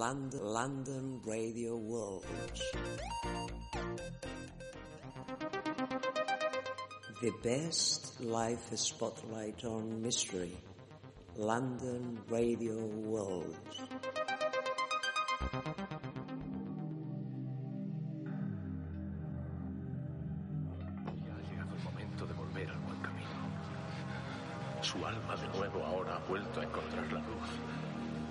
London, London Radio World. The best life spotlight on mystery. London Radio World. Su alma de nuevo ahora ha vuelto a encontrar la luz.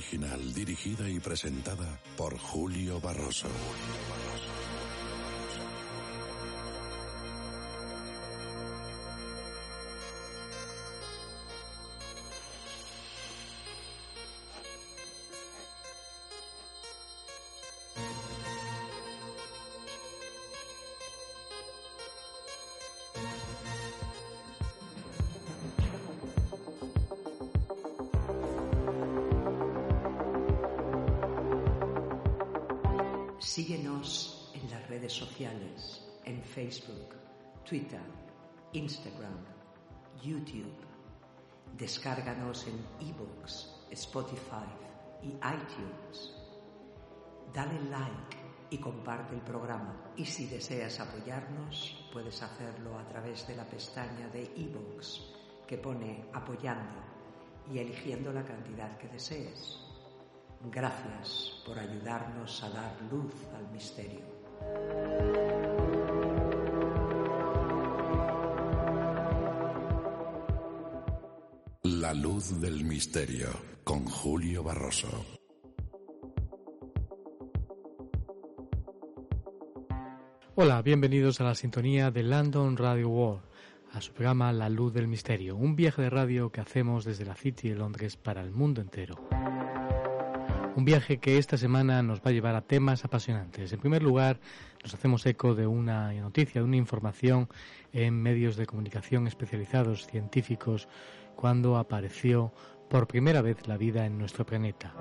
Original dirigida y presentada por Julio Barroso. YouTube. Descárganos en iVoox, Spotify y iTunes. Dale like y comparte el programa. Y si deseas apoyarnos, puedes hacerlo a través de la pestaña de iVoox que pone apoyando y eligiendo la cantidad que desees. Gracias por ayudarnos a dar luz al misterio. La luz del misterio con Julio Barroso. Hola, bienvenidos a la sintonía de London Radio World, a su programa La Luz del Misterio, un viaje de radio que hacemos desde la City de Londres para el mundo entero. Un viaje que esta semana nos va a llevar a temas apasionantes. En primer lugar, nos hacemos eco de una noticia, de una información en medios de comunicación especializados científicos cuando apareció por primera vez la vida en nuestro planeta,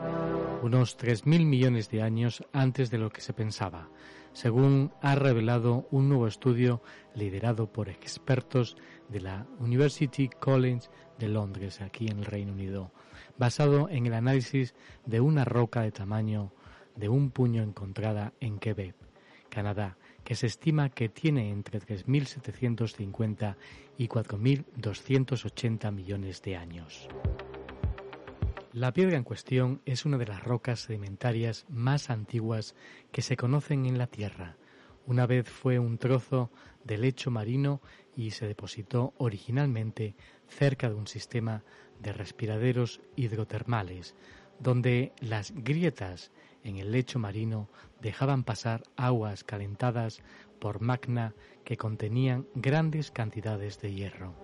unos 3.000 millones de años antes de lo que se pensaba, según ha revelado un nuevo estudio liderado por expertos de la University College de Londres, aquí en el Reino Unido, basado en el análisis de una roca de tamaño de un puño encontrada en Quebec, Canadá, se estima que tiene entre 3.750 y 4.280 millones de años. La piedra en cuestión es una de las rocas sedimentarias más antiguas que se conocen en la Tierra. Una vez fue un trozo de lecho marino y se depositó originalmente cerca de un sistema de respiraderos hidrotermales, donde las grietas en el lecho marino dejaban pasar aguas calentadas por magna que contenían grandes cantidades de hierro.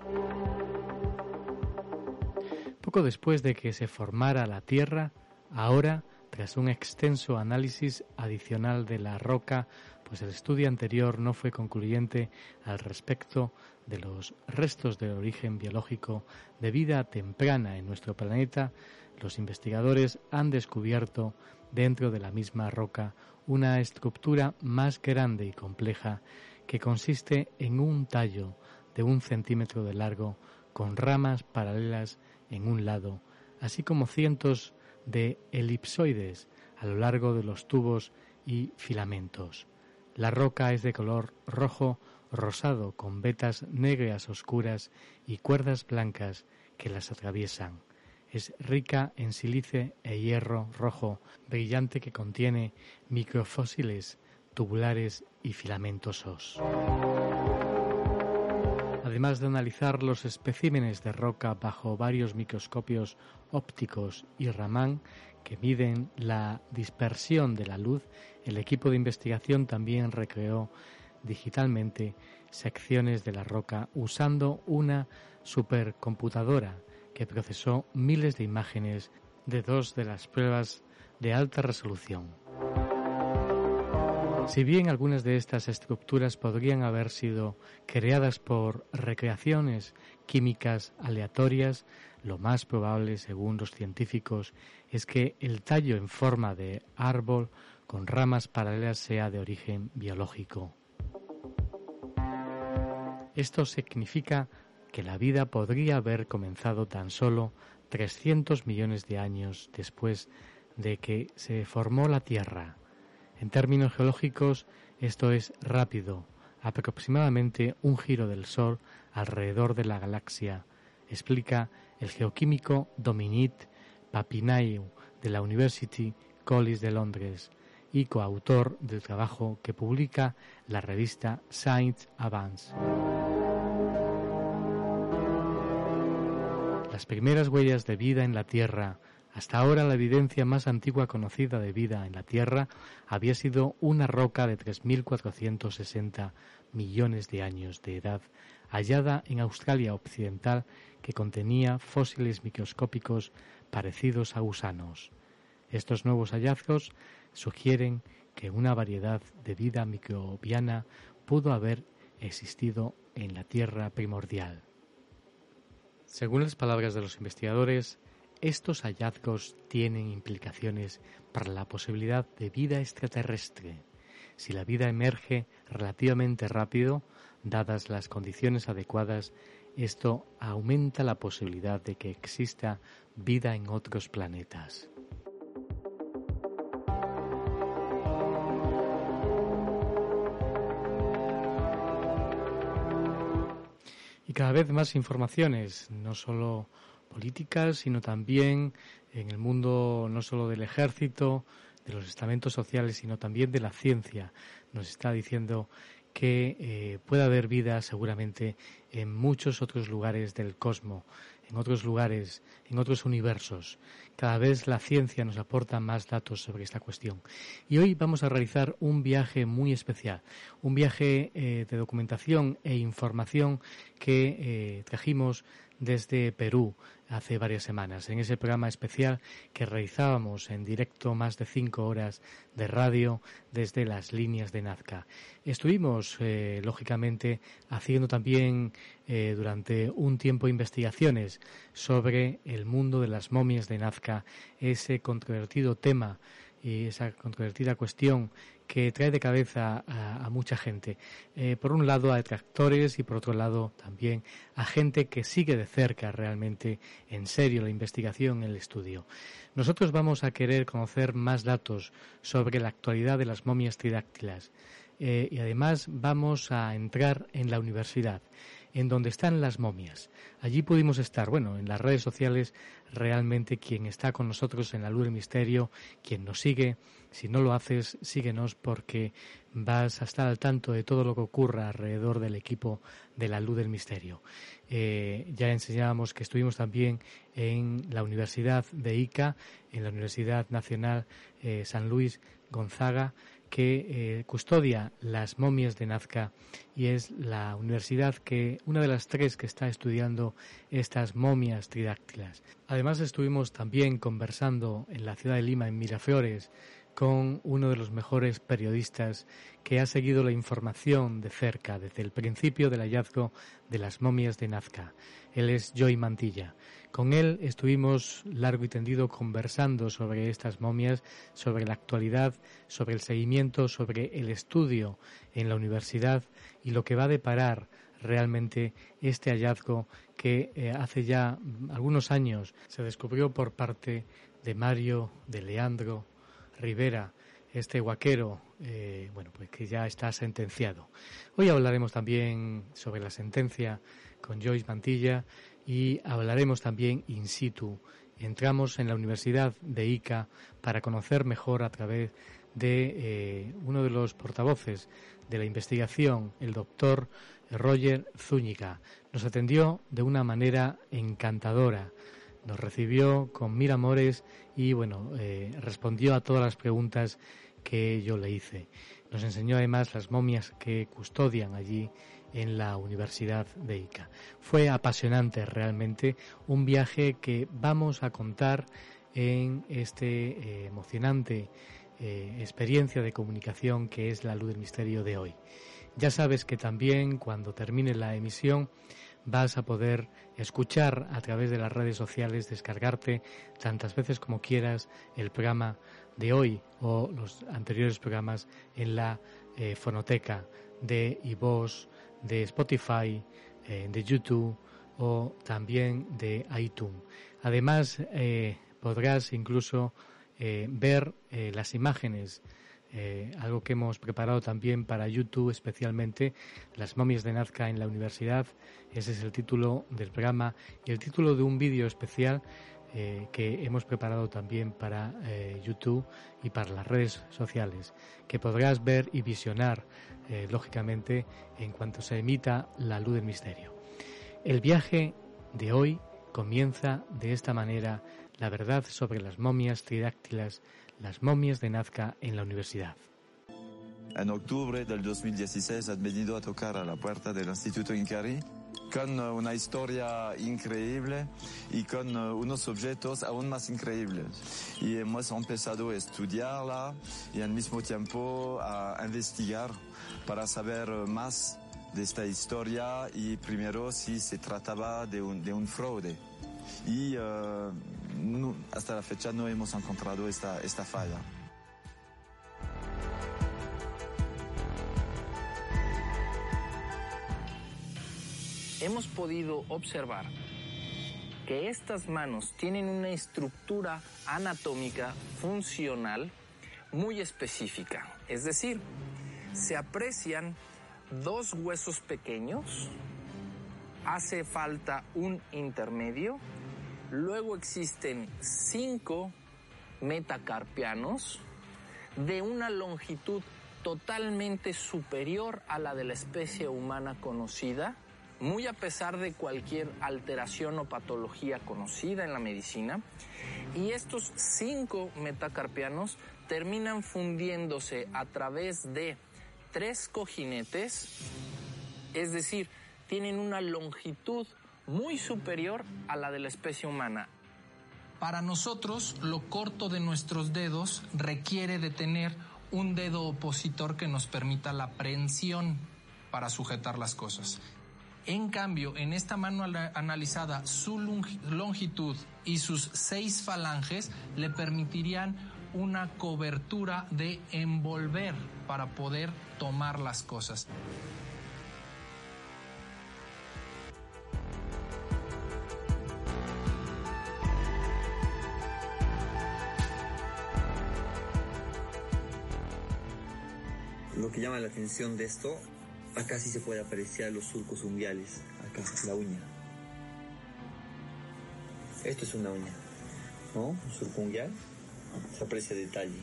Poco después de que se formara la Tierra, ahora, tras un extenso análisis adicional de la roca pues el estudio anterior no fue concluyente al respecto de los restos de origen biológico de vida temprana en nuestro planeta, los investigadores han descubierto dentro de la misma roca una estructura más grande y compleja que consiste en un tallo de un centímetro de largo con ramas paralelas en un lado, así como cientos de elipsoides a lo largo de los tubos y filamentos. La roca es de color rojo rosado con vetas negras oscuras y cuerdas blancas que las atraviesan. Es rica en sílice e hierro rojo brillante que contiene microfósiles tubulares y filamentosos. Además de analizar los especímenes de roca bajo varios microscopios ópticos y Raman que miden la dispersión de la luz, el equipo de investigación también recreó digitalmente secciones de la roca usando una supercomputadora que procesó miles de imágenes de dos de las pruebas de alta resolución. Si bien algunas de estas estructuras podrían haber sido creadas por recreaciones químicas aleatorias, lo más probable, según los científicos, es que el tallo en forma de árbol con ramas paralelas sea de origen biológico. Esto significa que la vida podría haber comenzado tan solo 300 millones de años después de que se formó la Tierra. En términos geológicos, esto es rápido, aproximadamente un giro del Sol alrededor de la galaxia, explica el geoquímico Dominique Papinayou de la University College de Londres y coautor del trabajo que publica la revista Science Advance. Las primeras huellas de vida en la Tierra, hasta ahora la evidencia más antigua conocida de vida en la Tierra, había sido una roca de 3.460 millones de años de edad, hallada en Australia Occidental, que contenía fósiles microscópicos parecidos a gusanos. Estos nuevos hallazgos sugieren que una variedad de vida microbiana pudo haber existido en la Tierra primordial. Según las palabras de los investigadores, estos hallazgos tienen implicaciones para la posibilidad de vida extraterrestre. Si la vida emerge relativamente rápido, dadas las condiciones adecuadas, esto aumenta la posibilidad de que exista vida en otros planetas. Cada vez más informaciones, no solo políticas, sino también en el mundo no solo del ejército, de los estamentos sociales, sino también de la ciencia. Nos está diciendo que eh, puede haber vida seguramente en muchos otros lugares del cosmos, en otros lugares, en otros universos. Cada vez la ciencia nos aporta más datos sobre esta cuestión. Y hoy vamos a realizar un viaje muy especial, un viaje eh, de documentación e información que eh, trajimos desde Perú hace varias semanas, en ese programa especial que realizábamos en directo más de cinco horas de radio desde las líneas de Nazca. Estuvimos, eh, lógicamente, haciendo también eh, durante un tiempo investigaciones sobre el mundo de las momias de Nazca, ese controvertido tema y esa controvertida cuestión que trae de cabeza a, mucha gente. Eh, por un lado a detractores y por otro lado también a gente que sigue de cerca realmente en serio la investigación, el estudio. Nosotros vamos a querer conocer más datos sobre la actualidad de las momias tridáctilas eh, y además vamos a entrar en la universidad en donde están las momias. Allí pudimos estar, bueno, en las redes sociales, realmente quien está con nosotros en la luz del misterio, quien nos sigue, si no lo haces, síguenos porque vas a estar al tanto de todo lo que ocurra alrededor del equipo de la luz del misterio. Eh, ya enseñábamos que estuvimos también en la Universidad de Ica, en la Universidad Nacional eh, San Luis Gonzaga, que eh, custodia las momias de Nazca y es la universidad que, una de las tres que está estudiando estas momias tridáctilas. Además estuvimos también conversando en la ciudad de Lima, en Miraflores, con uno de los mejores periodistas que ha seguido la información de cerca desde el principio del hallazgo de las momias de Nazca. Él es Joy Mantilla. Con él estuvimos largo y tendido conversando sobre estas momias, sobre la actualidad, sobre el seguimiento, sobre el estudio en la universidad y lo que va a deparar realmente este hallazgo que eh, hace ya algunos años se descubrió por parte de Mario, de Leandro Rivera, este guaquero, eh, bueno, pues que ya está sentenciado. Hoy hablaremos también sobre la sentencia con Joyce Mantilla y hablaremos también in situ. Entramos en la Universidad de Ica para conocer mejor a través de eh, uno de los portavoces de la investigación, el doctor Roger Zúñiga. Nos atendió de una manera encantadora, nos recibió con mil amores y bueno, eh, respondió a todas las preguntas que yo le hice. Nos enseñó además las momias que custodian allí en la Universidad de Ica. Fue apasionante realmente, un viaje que vamos a contar en este eh, emocionante eh, experiencia de comunicación que es la luz del misterio de hoy. Ya sabes que también cuando termine la emisión vas a poder escuchar a través de las redes sociales, descargarte tantas veces como quieras el programa de hoy o los anteriores programas en la eh, fonoteca de iVoox, de Spotify, eh, de YouTube o también de iTunes. Además, eh, podrás incluso ver las imágenes eh, algo que hemos preparado también para YouTube, especialmente las momias de Nazca en la universidad. Ese es el título del programa y el título de un vídeo especial eh, que hemos preparado también para eh, YouTube y para las redes sociales, que podrás ver y visionar, lógicamente, en cuanto se emita la luz del misterio. El viaje de hoy comienza de esta manera la verdad sobre las momias tridáctilas las momias de Nazca en la universidad. En octubre del 2016 he venido a tocar a la puerta del Instituto Incari con una historia increíble y con unos objetos aún más increíbles. Y hemos empezado a estudiarla y al mismo tiempo a investigar para saber más de esta historia y primero si se trataba de un, de un fraude. Y no, hasta la fecha no hemos encontrado esta, esta falla. Hemos podido observar que estas manos tienen una estructura anatómica funcional muy específica. Es decir, se aprecian dos huesos pequeños, hace falta un intermedio Luego existen cinco metacarpianos de una longitud totalmente superior a la de la especie humana conocida, muy a pesar de cualquier alteración o patología conocida en la medicina. Y estos cinco metacarpianos terminan fundiéndose a través de tres cojinetes, es decir, tienen una longitud muy superior a la de la especie humana. Para nosotros, lo corto de nuestros dedos requiere de tener un dedo opositor que nos permita la prensión para sujetar las cosas. En cambio, en esta mano analizada, su longitud y sus seis falanges le permitirían una cobertura de envolver para poder tomar las cosas. Lo que llama la atención de esto, acá sí se puede apreciar los surcos unguiales, acá, la uña. Esto es una uña, ¿no? Un surco unguial, se aprecia detalle.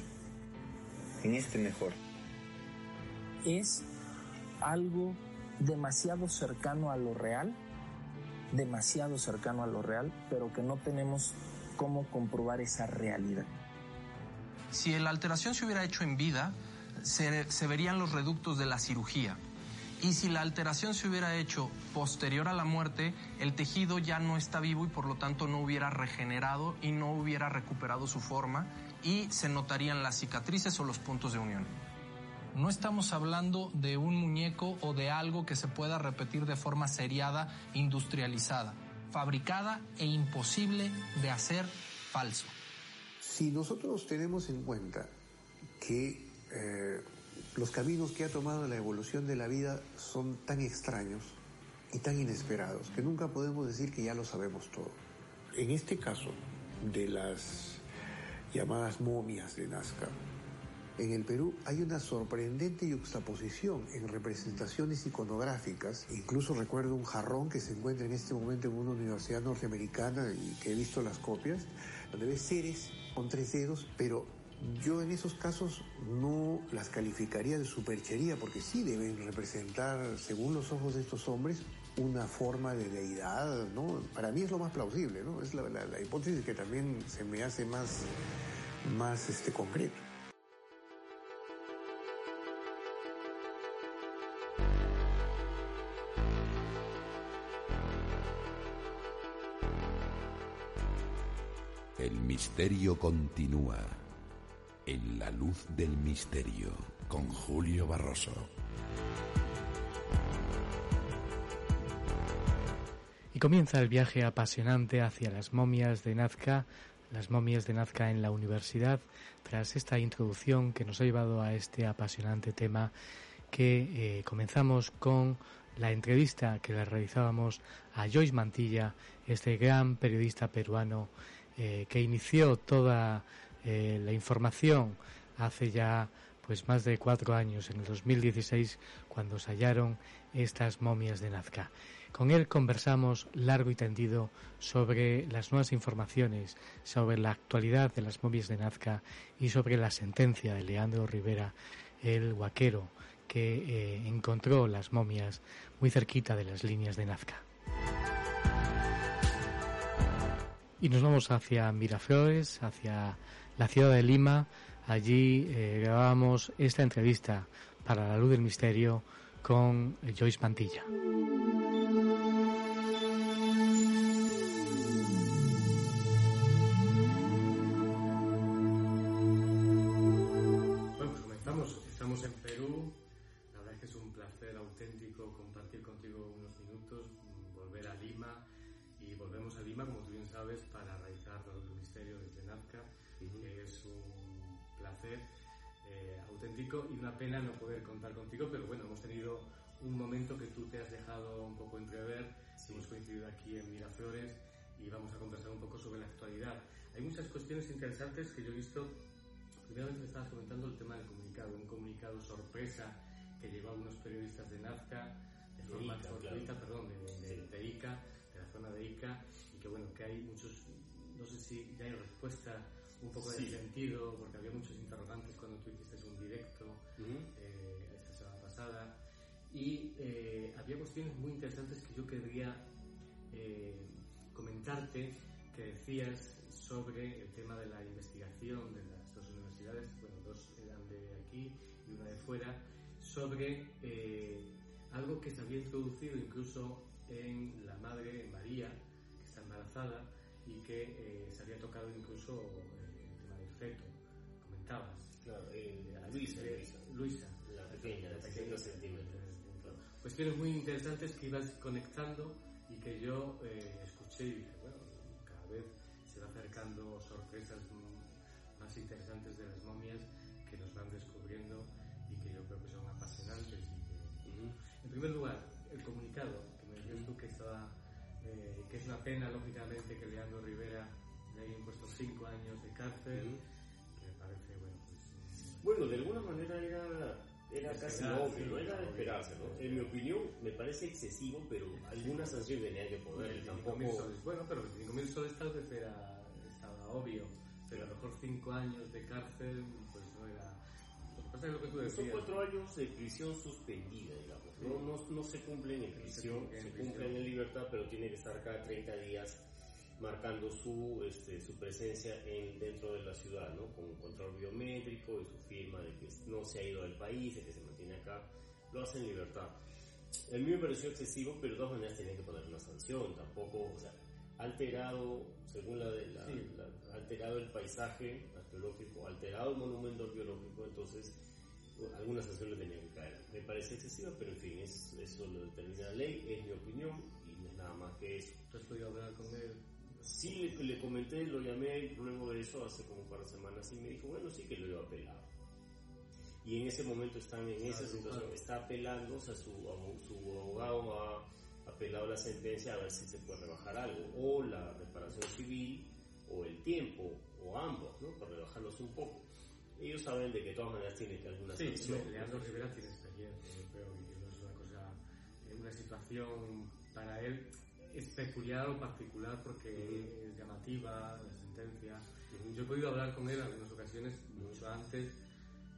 En este mejor. Es algo demasiado cercano a lo real, demasiado cercano a lo real, pero que no tenemos cómo comprobar esa realidad. Si la alteración se hubiera hecho en vida, se, verían los reductos de la cirugía. Y si la alteración se hubiera hecho posterior a la muerte, el tejido ya no está vivo y por lo tanto no hubiera regenerado y no hubiera recuperado su forma y se notarían las cicatrices o los puntos de unión. No estamos hablando de un muñeco o de algo que se pueda repetir de forma seriada, industrializada, fabricada e imposible de hacer falso. Si nosotros tenemos en cuenta que eh, los caminos que ha tomado la evolución de la vida son tan extraños y tan inesperados que nunca podemos decir que ya lo sabemos todo. En este caso de las llamadas momias de Nazca, en el Perú hay una sorprendente yuxtaposición en representaciones iconográficas. Incluso recuerdo un jarrón que se encuentra en este momento en una universidad norteamericana y que he visto las copias, donde ves seres con tres dedos, pero yo en esos casos no las calificaría de superchería, porque sí deben representar, según los ojos de estos hombres, una forma de deidad, ¿no? Para mí es lo más plausible, ¿no? Es la, hipótesis que también se me hace más, más este, concreto. El misterio continúa en la luz del misterio con Julio Barroso. Y comienza el viaje apasionante hacia las momias de Nazca, las momias de Nazca en la universidad, tras esta introducción que nos ha llevado a este apasionante tema que eh, comenzamos con la entrevista que le realizábamos a Joyce Mantilla, este gran periodista peruano eh, que inició toda eh, la información hace ya pues más de cuatro años, en el 2016, cuando se hallaron estas momias de Nazca. Con él conversamos largo y tendido sobre las nuevas informaciones, sobre la actualidad de las momias de Nazca y sobre la sentencia de Leandro Rivera, el huaquero, que eh, encontró las momias muy cerquita de las líneas de Nazca. Y nos vamos hacia Miraflores, hacia la ciudad de Lima. Allí eh, grabábamos esta entrevista para la luz del misterio con Joyce Pantilla. Y una pena no poder contar contigo, pero bueno, hemos tenido un momento que tú te has dejado un poco entrever, hemos coincidido aquí en Miraflores y vamos a conversar un poco sobre la actualidad. Hay muchas cuestiones interesantes que yo he visto, primeramente me estabas comentando el tema del comunicado, un comunicado sorpresa que llevó a unos periodistas de Nazca, de forma fortuita, perdón, de, de ICA, de la zona de Ica y que bueno, que hay muchos, no sé si ya hay respuesta un poco de sentido, porque había muchos interrogantes cuando tú hiciste directo eh, esta semana pasada. Y eh, había cuestiones muy interesantes que yo querría eh, comentarte que decías sobre el tema de la investigación de las dos universidades, bueno, dos eran de aquí y una de fuera, sobre algo que se había introducido incluso en la madre María, que está embarazada y que eh, se había tocado incluso eh, el tema del feto, comentabas. Claro, eh, Luisa, Luisa, La pequeña, la pequeña centímetros. Cuestiones muy interesantes que ibas conectando y que yo escuché y dije, bueno, cada vez se va acercando sorpresas más interesantes de las momias que nos van descubriendo y que yo creo que son apasionantes. En primer lugar, el comunicado, que me decías tú que estaba, eh, que es una pena, lógicamente, que Leandro Rivera le haya impuesto cinco años de cárcel, Bueno, de alguna manera era, era casi obvio, no era de esperarse, ¿no? En mi opinión, me parece excesivo, pero alguna sanción tenía que poner, tampoco... Bueno, pero 5.000 soles tal vez era, estaba obvio, pero a lo mejor cinco años de cárcel, pues no era son cuatro años de prisión suspendida, digamos. No, se cumplen en prisión, se, cumplen en libertad, pero tiene que estar cada 30 días marcando su, este, su presencia en, dentro de la ciudad, ¿no? Con un control biométrico y su firma de que no se ha ido del país, de que se mantiene acá. Lo hace en libertad. A mí me pareció excesivo, pero de todas maneras tenía que poner una sanción. Tampoco, o sea, alterado, según la, de la, la- alterado el paisaje arqueológico, alterado el monumento arqueológico, entonces algunas sanciones tenían que caer. Me parece excesiva, pero en fin, es, eso lo determina la ley, es mi opinión y no es nada más que eso. ¿Tú has podido hablar con él? Sí, le, le comenté, lo llamé luego de eso hace como un par de semanas y me dijo, bueno, sí que lo iba a apelar. Y en ese momento están en esa situación, está apelando, o sea, su, su abogado ha apelado la sentencia a ver si se puede rebajar algo, o la reparación civil, o el tiempo, o ambos, ¿no? Para rebajarlos un poco. Ellos saben de que de todas maneras tiene que alguna Sí, sanción. Leandro Rivera tiene experiencia, yo creo no es una cosa, eh, una situación para él es peculiar o particular porque es llamativa la sentencia. Yo he podido hablar con él en algunas ocasiones, mucho antes,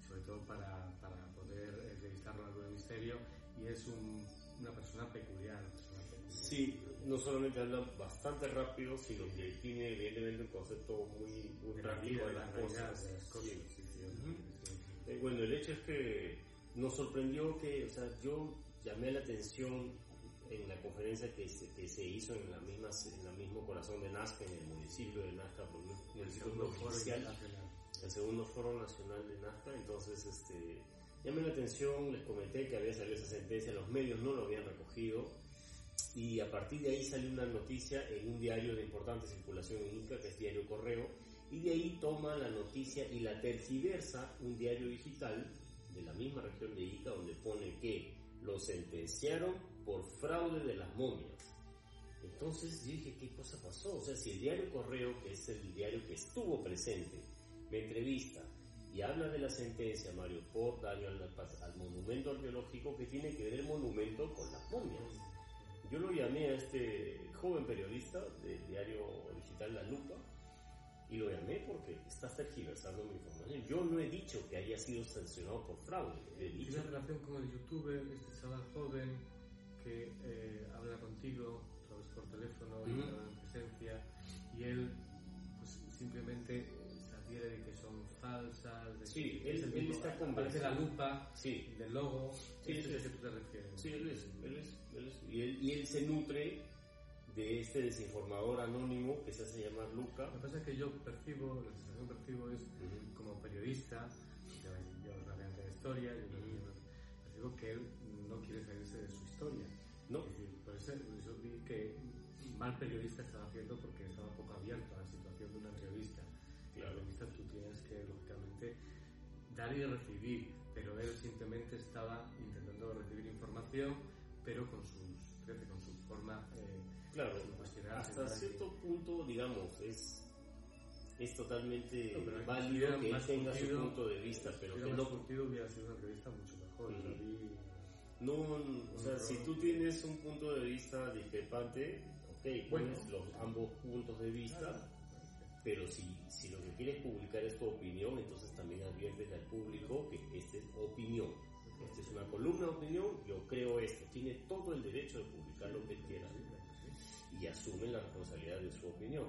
sobre todo para, para poder entrevistarlo en algún misterio, y es un- una persona peculiar. una persona peculiar. Sí, no solamente habla bastante rápido, sino que tiene evidentemente un concepto muy, muy De vida, de de las cosas. de las cosas, Sí. sí, sí, Ujú. sí. Eh, bueno, el hecho es que nos sorprendió que, o sea, yo llamé la atención en la conferencia que se, que se hizo en la misma en el mismo corazón de Nazca, en el municipio de Nazca, por el municipio segundo foro provincial, internacional. el segundo foro nacional de Nazca, entonces este llamé la atención, les comenté que había salido esa sentencia, los medios no lo habían recogido y a partir de ahí salió una noticia en un diario de importante circulación en Inca, que es Diario Correo, y de ahí toma la noticia y la tergiversa un diario digital de la misma región de Ica, donde pone que lo sentenciaron por fraude de las momias. Entonces dije, ¿qué cosa pasó? O sea, si el diario Correo, que es el diario que estuvo presente, me entrevista y habla de la sentencia, Mario, por daño al, al monumento arqueológico, que tiene que ver el monumento con las momias. Yo lo llamé a este joven periodista del diario digital La Lupa y lo llamé porque está tergiversando mi información. Yo no he dicho que haya sido sancionado por fraude. He Tiene dicho relación con el youtuber, este chaval joven que eh, habla contigo otra vez por teléfono y te habla en presencia y él pues simplemente se adhiere de que son falsas, de Sí, que él- es el él está aparece la lupa Sí. del logo, Sí, es el que tú te refieres. Sí, él es, él es, él es. Y, él, y él se nutre de este desinformador anónimo que se hace llamar Luca. Lo que pasa es que yo percibo, la sensación que percibo es como periodista, yo, yo realmente de historia, yo también percibo que él no quiere salirse de su historia. No. Decir, por eso, eso vi que mal periodista estaba haciendo porque estaba poco abierto a la situación de una entrevista. Claro. En la entrevista tú tienes que, lógicamente, dar y recibir, pero él simplemente estaba intentando recibir información, pero con sus, fíjate, con su forma eh, Claro, hasta cierto punto, digamos, es, es totalmente No, pero válido que él tenga su punto de vista, pero que no... hubiera sido una entrevista mucho mejor. Yo vi- No, o sea, si tú tienes un punto de vista discrepante, ok, Bueno. los ambos puntos de vista, pero si, si lo que quieres publicar es tu opinión, entonces también adviertes al público que esta es opinión. Esta es una columna de opinión, yo creo esto. Tiene todo el derecho de publicar lo que quiera y asume la responsabilidad de su opinión.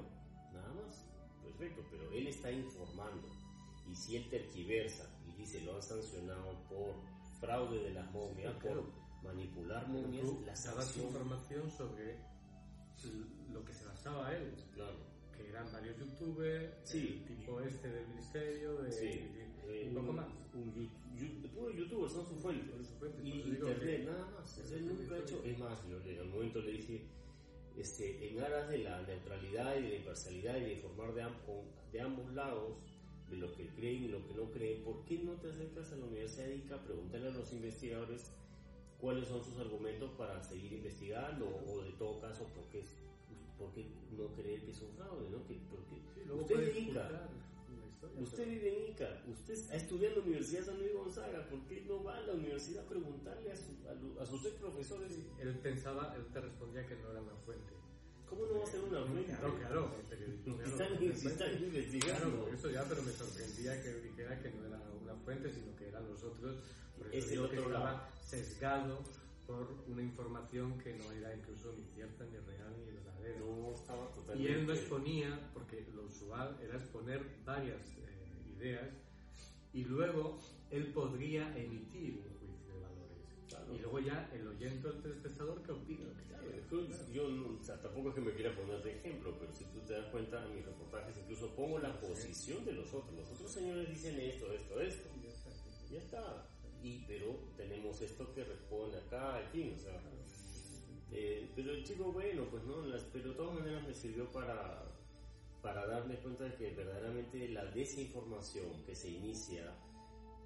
Nada más. Perfecto, pero él está informando. Y si él tergiversa y dice lo han sancionado por fraude de las momias, Sí, claro. por manipular momias, Tú la sanción. información sobre lo que se basaba él, Claro. que eran varios youtubers, Sí. el tipo este del ministerio, de, Sí, de- eh, un poco más. Un, yu- puro youtuber son sus fuentes. Son sus fuentes, Y internet, nada más. Él nunca ha hecho. Es más, yo le- al momento le dije, este, en aras de la neutralidad y de la imparcialidad y de informar de, am- con- de ambos lados, de lo que creen y lo que no creen, ¿por qué no te acercas a la Universidad de Ica a preguntarle a los investigadores cuáles son sus argumentos para seguir investigando o de todo caso, por qué, por qué no creer que es un fraude? ¿no? Que, porque usted es de Ica. Usted pero- vive en Ica, usted ha estudiado en la Universidad San Luis Gonzaga, ¿por qué no va a la universidad a preguntarle a, su- a sus ex profesores? Él pensaba, él te respondía que no era una fuente. ¿Cómo no va a ser una fuente? Claro, claro, Si están, investigando. Claro, eso ya, pero me sorprendía que dijera que no era una fuente, sino que eran los otros. Por eso Es digo que estaba lado. sesgado por una información que no era incluso ni cierta, ni real, ni verdadera. No estaba Y totalmente... él no exponía, porque lo usual era exponer varias eh, ideas y luego él podría emitir valores. Y luego ya el oyente o el telespectador que opina. Claro, yo no, o sea, tampoco es que me quiera poner de ejemplo, pero si tú te das cuenta en mis reportajes incluso pongo la posición de los otros. Los otros señores dicen esto, esto, esto. Ya está. Y, pero tenemos esto que responde acá, en fin, o sea. Eh, pero el chico, bueno, pues no, las, pero de todas maneras me sirvió para, para darme cuenta de que verdaderamente la desinformación que se inicia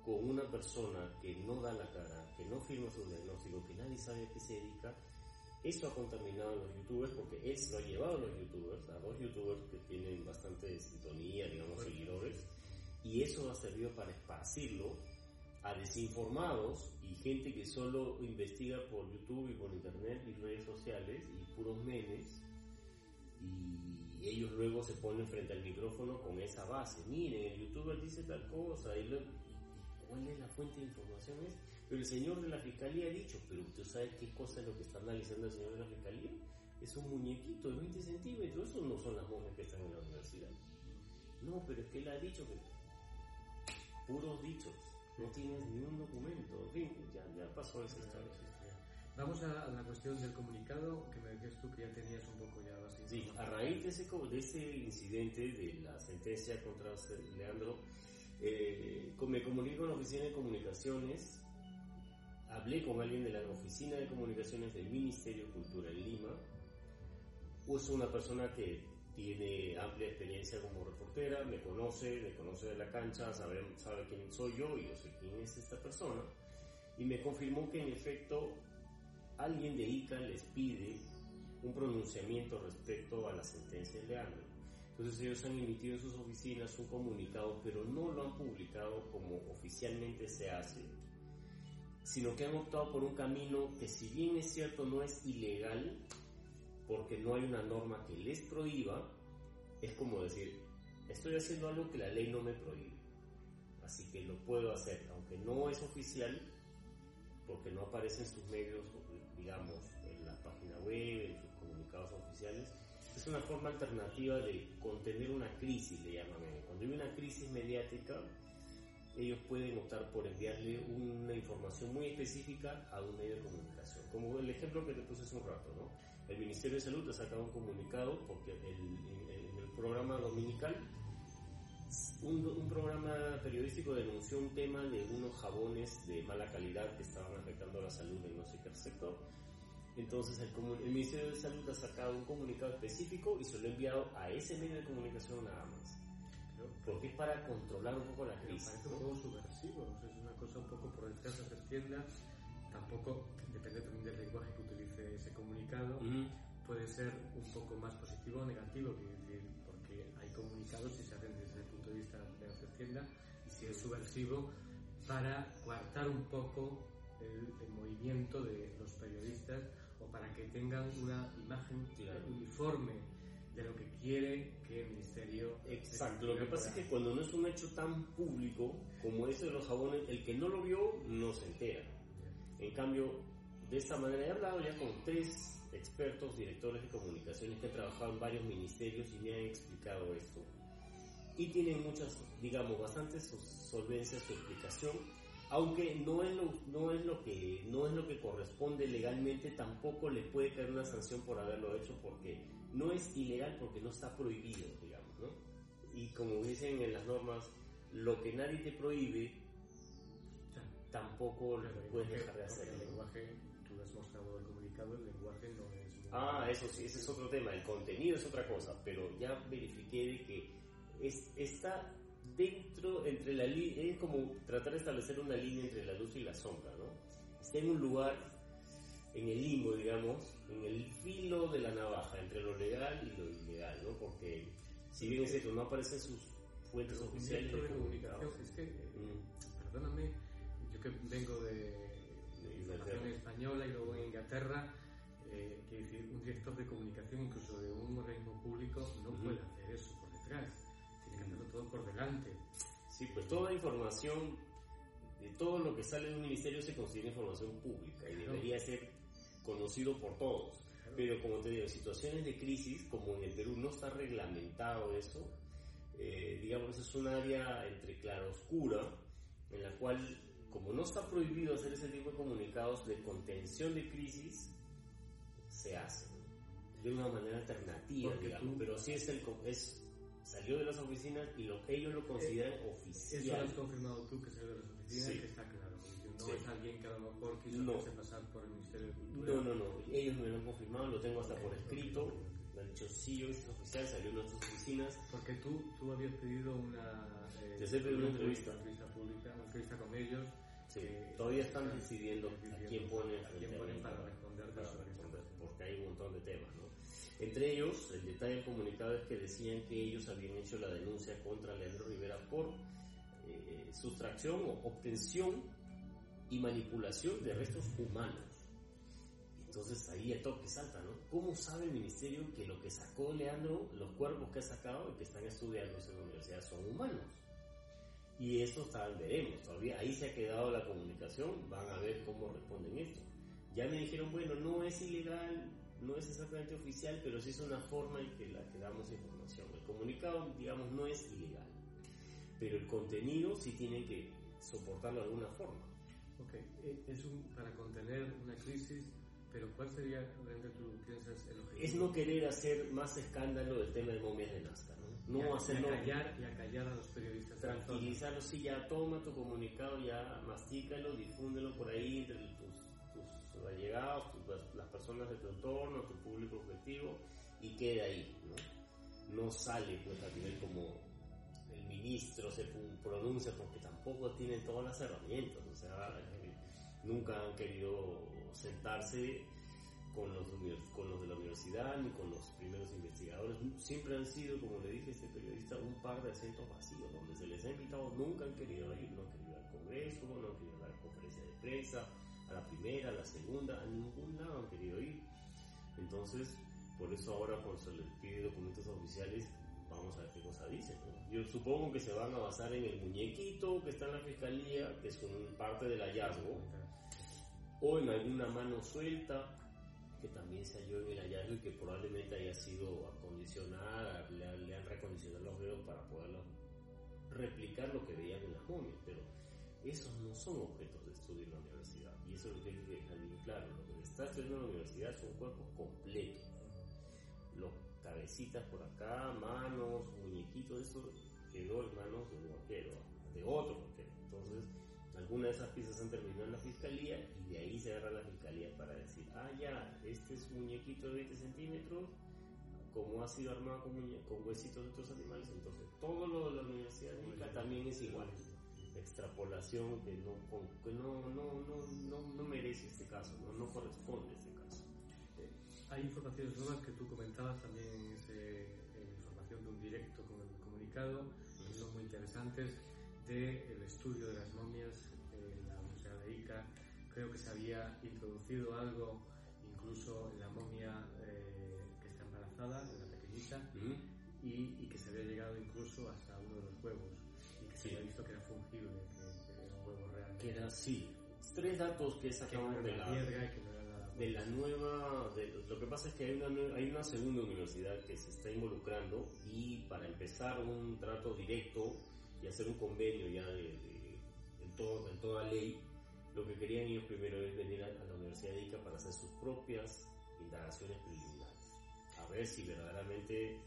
con una persona que no da la cara, que no firma su diagnóstico, que nadie sabe a qué se dedica, eso ha contaminado a los youtubers porque él se lo ha llevado a los youtubers, a dos youtubers que tienen bastante sintonía, digamos, seguidores, y eso ha servido para esparcirlo a desinformados y gente que solo investiga por YouTube y por internet y redes sociales y puros memes y ellos luego se ponen frente al micrófono con esa base. Miren, el youtuber dice tal cosa y, cuál es la fuente de información es. Pero el señor de la fiscalía ha dicho, pero usted sabe qué cosa es lo que está analizando el señor de la fiscalía. Es un muñequito de 20 centímetros, eso no son las monjas que están en la universidad. No, pero es que él ha dicho que puros dichos no tienes ni un documento, en fin, ya, ya pasó esa historia. Vamos a la cuestión del comunicado, que me decías tú que ya tenías un poco ya así. Sí, a raíz de ese, de ese incidente, de la sentencia contra Leandro, eh, me comuniqué con la oficina de comunicaciones, hablé con alguien de la oficina de comunicaciones del Ministerio de Cultura en Lima, es una persona que tiene amplia experiencia como reportera, me conoce, me conoce de la cancha, sabe, sabe quién soy yo y yo sé quién es esta persona. Y me confirmó que en efecto alguien de ICA les pide un pronunciamiento respecto a la sentencia de Leandro. Entonces ellos han emitido en sus oficinas un comunicado, pero no lo han publicado como oficialmente se hace, sino que han optado por un camino que si bien es cierto no es ilegal, porque no hay una norma que les prohíba, es como decir, estoy haciendo algo que la ley no me prohíbe. Así que lo puedo hacer, aunque no es oficial, porque no aparece en sus medios, digamos, en la página web, en sus comunicados oficiales. Es una forma alternativa de contener una crisis, le llaman. Cuando hay una crisis mediática, ellos pueden optar por enviarle una información muy específica a un medio de comunicación. Como el ejemplo que te puse hace un rato, ¿no? el Ministerio de Salud ha sacado un comunicado porque en, el programa dominical un, programa periodístico denunció un tema de unos jabones de mala calidad que estaban afectando la salud en no sé qué sector. Entonces el, el, Ministerio de Salud ha sacado un comunicado específico y se lo ha enviado a ese medio de comunicación nada más. Porque es para controlar un poco la crisis. Parece un poco subversivo, es una cosa un poco por detrás de las tiendas tampoco, depende también del lenguaje que utilice ese comunicado, puede ser un poco más positivo o negativo, decir, porque hay comunicados que se hacen desde el punto de vista de la tienda y si es subversivo para coartar un poco el, movimiento de los periodistas o para que tengan una imagen uniforme de lo que quiere que el ministerio. Exacto, lo que pasa es que cuando no es un hecho tan público como ese de los jabones, el que no lo vio no se entera. En cambio, de esta manera he hablado ya con tres expertos, directores de comunicaciones que han trabajado en varios ministerios y me han explicado esto. Y tienen muchas, digamos, bastante solvencia su explicación, aunque no es lo, no es lo que no es lo que corresponde legalmente, tampoco le puede caer una sanción por haberlo hecho porque no es ilegal porque no está prohibido, digamos, ¿no? Y como dicen en las normas, lo que nadie te prohíbe tampoco lo puedes dejar de hacer. El lenguaje, tú has mostrado el comunicado, el lenguaje no es... Ah, eso sí, ese es otro tema, el contenido es otra cosa, pero ya verifiqué de que es, está dentro, entre la es como tratar de establecer una línea entre la luz y la sombra, ¿no? Está en un lugar, en el limbo, digamos, en el filo de la navaja, entre lo legal y lo ilegal, ¿no? Porque si bien es cierto, no aparecen sus fuentes oficiales de comunicación. Es que, mm. perdóname, que vengo de, de española y luego en Inglaterra, eh, decir, un director de comunicación, incluso de un organismo público, no puede hacer todo por delante. Sí, pues toda información, de todo lo que sale de un ministerio se considera información pública y debería ser conocido por todos. Pero como te digo, en situaciones de crisis, como en el Perú no está reglamentado eso, eh, digamos, es un área entre claroscura en la cual como no está prohibido hacer ese tipo de comunicados de contención de crisis, se hacen de una manera alternativa, digamos, pero sí es el es salió de las oficinas y lo ellos lo consideran oficial. Eso lo has confirmado tú que salió de las oficinas, que está claro. No es alguien que a lo mejor quiso no. pasar por el Ministerio de Cultura. No, no, no. Ellos me lo han confirmado, lo tengo hasta por escrito. Me han dicho, sí, es oficial, salió de nuestras oficinas. Porque tú, tú habías pedido una... Eh, una entrevista. Una entrevista pública, una entrevista con ellos. Sí, todavía están decidiendo a quién ponen, a quién ponen para responder, para responder, porque hay un montón de temas. Entre ellos, el detalle comunicado es que decían que ellos habían hecho la denuncia contra Leandro Rivera por eh, sustracción o obtención y manipulación de restos humanos. Entonces ahí el toque salta, ¿no? ¿Cómo sabe el ministerio que lo que sacó Leandro, los cuerpos que ha sacado y que están estudiándose en la universidad son humanos? Y eso tal veremos, todavía ahí se ha quedado la comunicación, van a ver cómo responden esto. Ya me dijeron, bueno, no es ilegal, no es exactamente oficial, pero sí es una forma en que la que damos información. El comunicado, digamos, no es ilegal, pero el contenido sí tiene que soportarlo de alguna forma. Ok, eh, es un, para contener una crisis, pero ¿cuál sería realmente tú piensas el objetivo? Es no querer hacer más escándalo del tema de momias de Nazca, ¿no? No y a, hacerlo... Y a, callar, y a callar a los periodistas. Tranquilizarlos, sí, ya toma tu comunicado, ya mastícalo, difúndelo por ahí entre tus allegados, las personas de tu entorno, tu público objetivo, y queda ahí, ¿no? Sale pues a nivel como el ministro se pronuncia porque tampoco tienen todas las herramientas, o sea, nunca han querido sentarse con los, con los de la universidad ni con los primeros investigadores. Siempre han sido, como le dije a este periodista, un par de asientos vacíos, donde se les ha invitado, nunca han querido ir, no han querido ir al Congreso, no han querido dar conferencia de prensa, a la primera, a la segunda, a ningún lado han querido ir. Entonces, por eso ahora cuando se les pide documentos oficiales, vamos a ver qué cosa dicen. Yo supongo que se van a basar en el muñequito que está en la fiscalía, que es un parte del hallazgo, o en alguna mano suelta que también se halló en el hallazgo y que probablemente haya sido acondicionada, le, han recondicionado los dedos para poder replicar lo que veían en las momias, pero esos no son objetos de estudio en la universidad. Y eso es lo que hay que dejar bien claro. Lo que está en la universidad son cuerpos completos. Los cabecitas por acá, manos, muñequitos, eso quedó en manos de un arquero, de otro arquero. Entonces, algunas de esas piezas han terminado en la fiscalía y de ahí se agarra la fiscalía para decir, ah, ya, este es un muñequito de 20 centímetros, como ha sido armado con, con huesitos de otros animales, entonces todo lo de la Universidad de también es igual extrapolación que no, que no, no, no, no, merece este caso, no, no corresponde este caso. Eh, hay informaciones nuevas que tú comentabas también ese, información de un directo con el comunicado, que son muy interesantes, del estudio de las momias en la Universidad de Ica. Creo que se había introducido algo incluso en la momia eh, que está embarazada, en la pequeñita, y, y, que se había llegado incluso hasta uno de los huevos sí. he visto que era Que era, sí. Tres datos que sacamos de la, de la nueva... De, lo que pasa es que hay una, hay una segunda universidad que se está involucrando y para empezar un trato directo y hacer un convenio ya de, en, todo, en toda ley, lo que querían ellos primero es venir a, la Universidad de Ica para hacer sus propias indagaciones preliminares. A ver si verdaderamente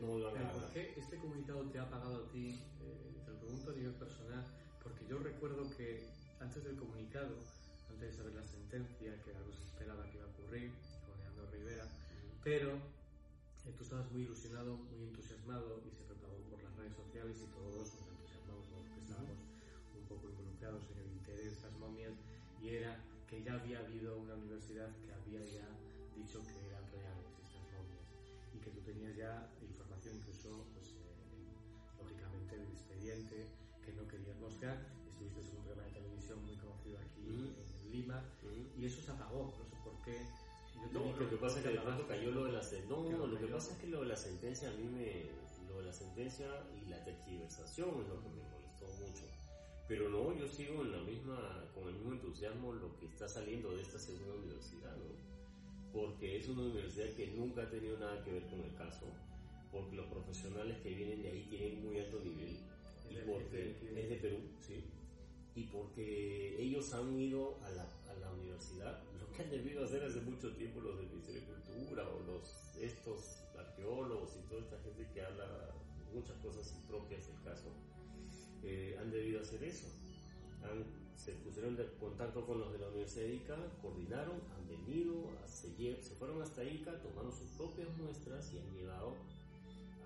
no lo van a ¿Por qué este comunicado te ha pagado a ti eh, te lo pregunto a nivel personal, yo recuerdo que antes del comunicado, antes de saber la sentencia, que algo se esperaba que iba a ocurrir con Leandro Rivera, pero eh, tú estabas muy ilusionado, muy entusiasmado y se propagó por las redes sociales y todos nos entusiasmamos porque estábamos un poco involucrados en el interés de estas momias y era que ya había habido una universidad que había ya dicho que eran reales estas momias y que tú tenías ya información incluso pues, lógicamente el expediente que no querías mostrar. Lima y eso se apagó, no sé por qué. no, lo que pasa es que de pronto cayó lo de la no, lo que pasa es que lo de la sentencia a mí me lo de la sentencia y la tergiversación es lo que me molestó mucho. Pero no, yo sigo en la misma, con el mismo entusiasmo lo que está saliendo de esta segunda universidad, ¿no? Porque es una universidad que nunca ha tenido nada que ver con el caso porque los profesionales que vienen de ahí tienen muy alto nivel y porque es de Perú, sí, y, por, porque ellos han ido a la, a la universidad, lo que han debido hacer hace mucho tiempo los del Ministerio de Cultura o los estos arqueólogos y toda esta gente que habla muchas cosas impropias del caso, eh, han debido hacer eso. Se pusieron en contacto con los de la Universidad de Ica, coordinaron, han venido, se, se fueron hasta Ica, tomaron sus propias muestras y han llevado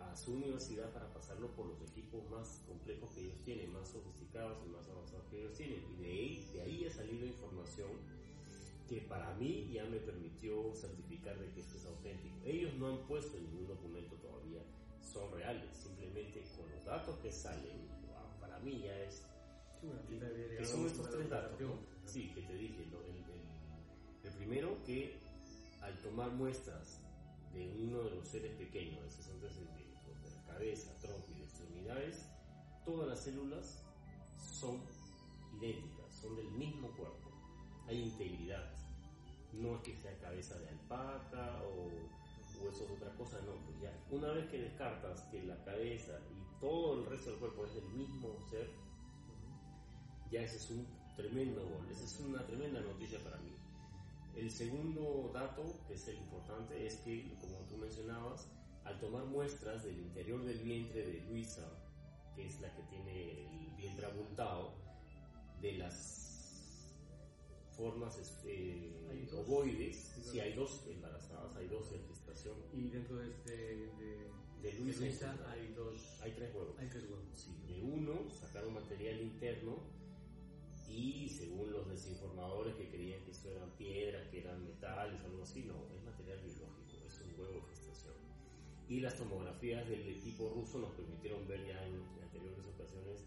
a su universidad para pasarlo por los equipos más complejos que ellos tienen, más sofisticados y más avanzados que ellos tienen. Y de ahí, de ahí ha salido información que para mí ya me permitió certificar de que esto es auténtico. Ellos no han puesto ningún documento todavía, son reales, simplemente con los datos que salen, para mí ya es... que son estos tres datos, Sí, que te dije, el, el primero que al tomar muestras de uno de los seres pequeños, de 60 centímetros, de la cabeza, tronco y de extremidades, todas las células son idénticas, son del mismo cuerpo. Hay integridad. No es que sea cabeza de alpaca o, eso es otra cosa, no. Pues ya, una vez que descartas que la cabeza y todo el resto del cuerpo es del mismo ser, ya ese es un tremendo gol, esa es una tremenda noticia para mí. El segundo dato, que es el importante, es que, como tú mencionabas, al tomar muestras del interior del vientre de Luisa, que es la que tiene el vientre abultado, de las formas eh, ovoides, si hay dos embarazadas, hay dos en gestación. Y dentro de este de, de Luisa, hay dos hay tres huevos. Hay tres huevos. Sí, de uno sacaron material interno y según los desinformadores que creían que eso eran piedras, que eran metales algo así, no, es material biológico, es un huevo gestación. Y las tomografías del equipo ruso nos permitieron ver ya en, anteriores ocasiones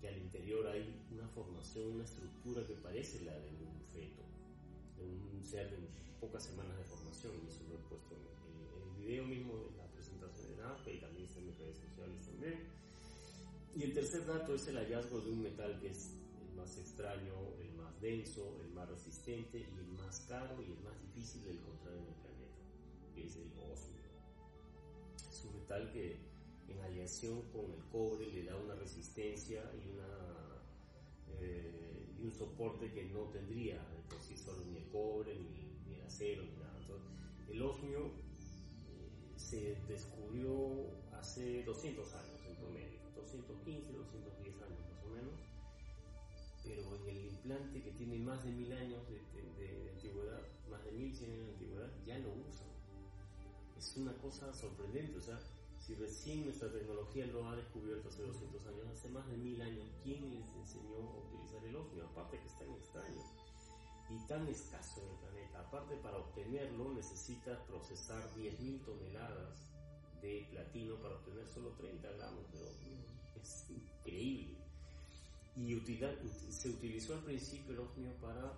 que al interior hay una formación, una estructura que parece la de un feto, de un ser de pocas semanas de formación, y eso lo he puesto en, el video mismo de la presentación de NAFE y también está en mis redes sociales también. Y el tercer dato es el hallazgo de un metal que es más extraño, el más denso, el más resistente y el más caro y el más difícil de encontrar en el planeta, que es el osmio. Metal que en aleación con el cobre le da una resistencia eh, y un soporte que no tendría de por sí solo ni el cobre, ni, el acero, ni nada. Entonces, el osmio eh, se descubrió hace 200 años en promedio, 215, 210 años más o menos pero en el implante que tiene más de mil años de, antigüedad, más de mil años de antigüedad, ya lo usan. Es una cosa sorprendente, o sea, si recién nuestra tecnología lo ha descubierto hace 200 años, hace más de mil años, ¿quién les enseñó a utilizar el osmio? Aparte que es tan extraño y tan escaso en el planeta. Aparte para obtenerlo necesitas procesar 10.000 toneladas de platino para obtener solo 30 gramos de osmio. Es increíble y se utilizó al principio el osmio para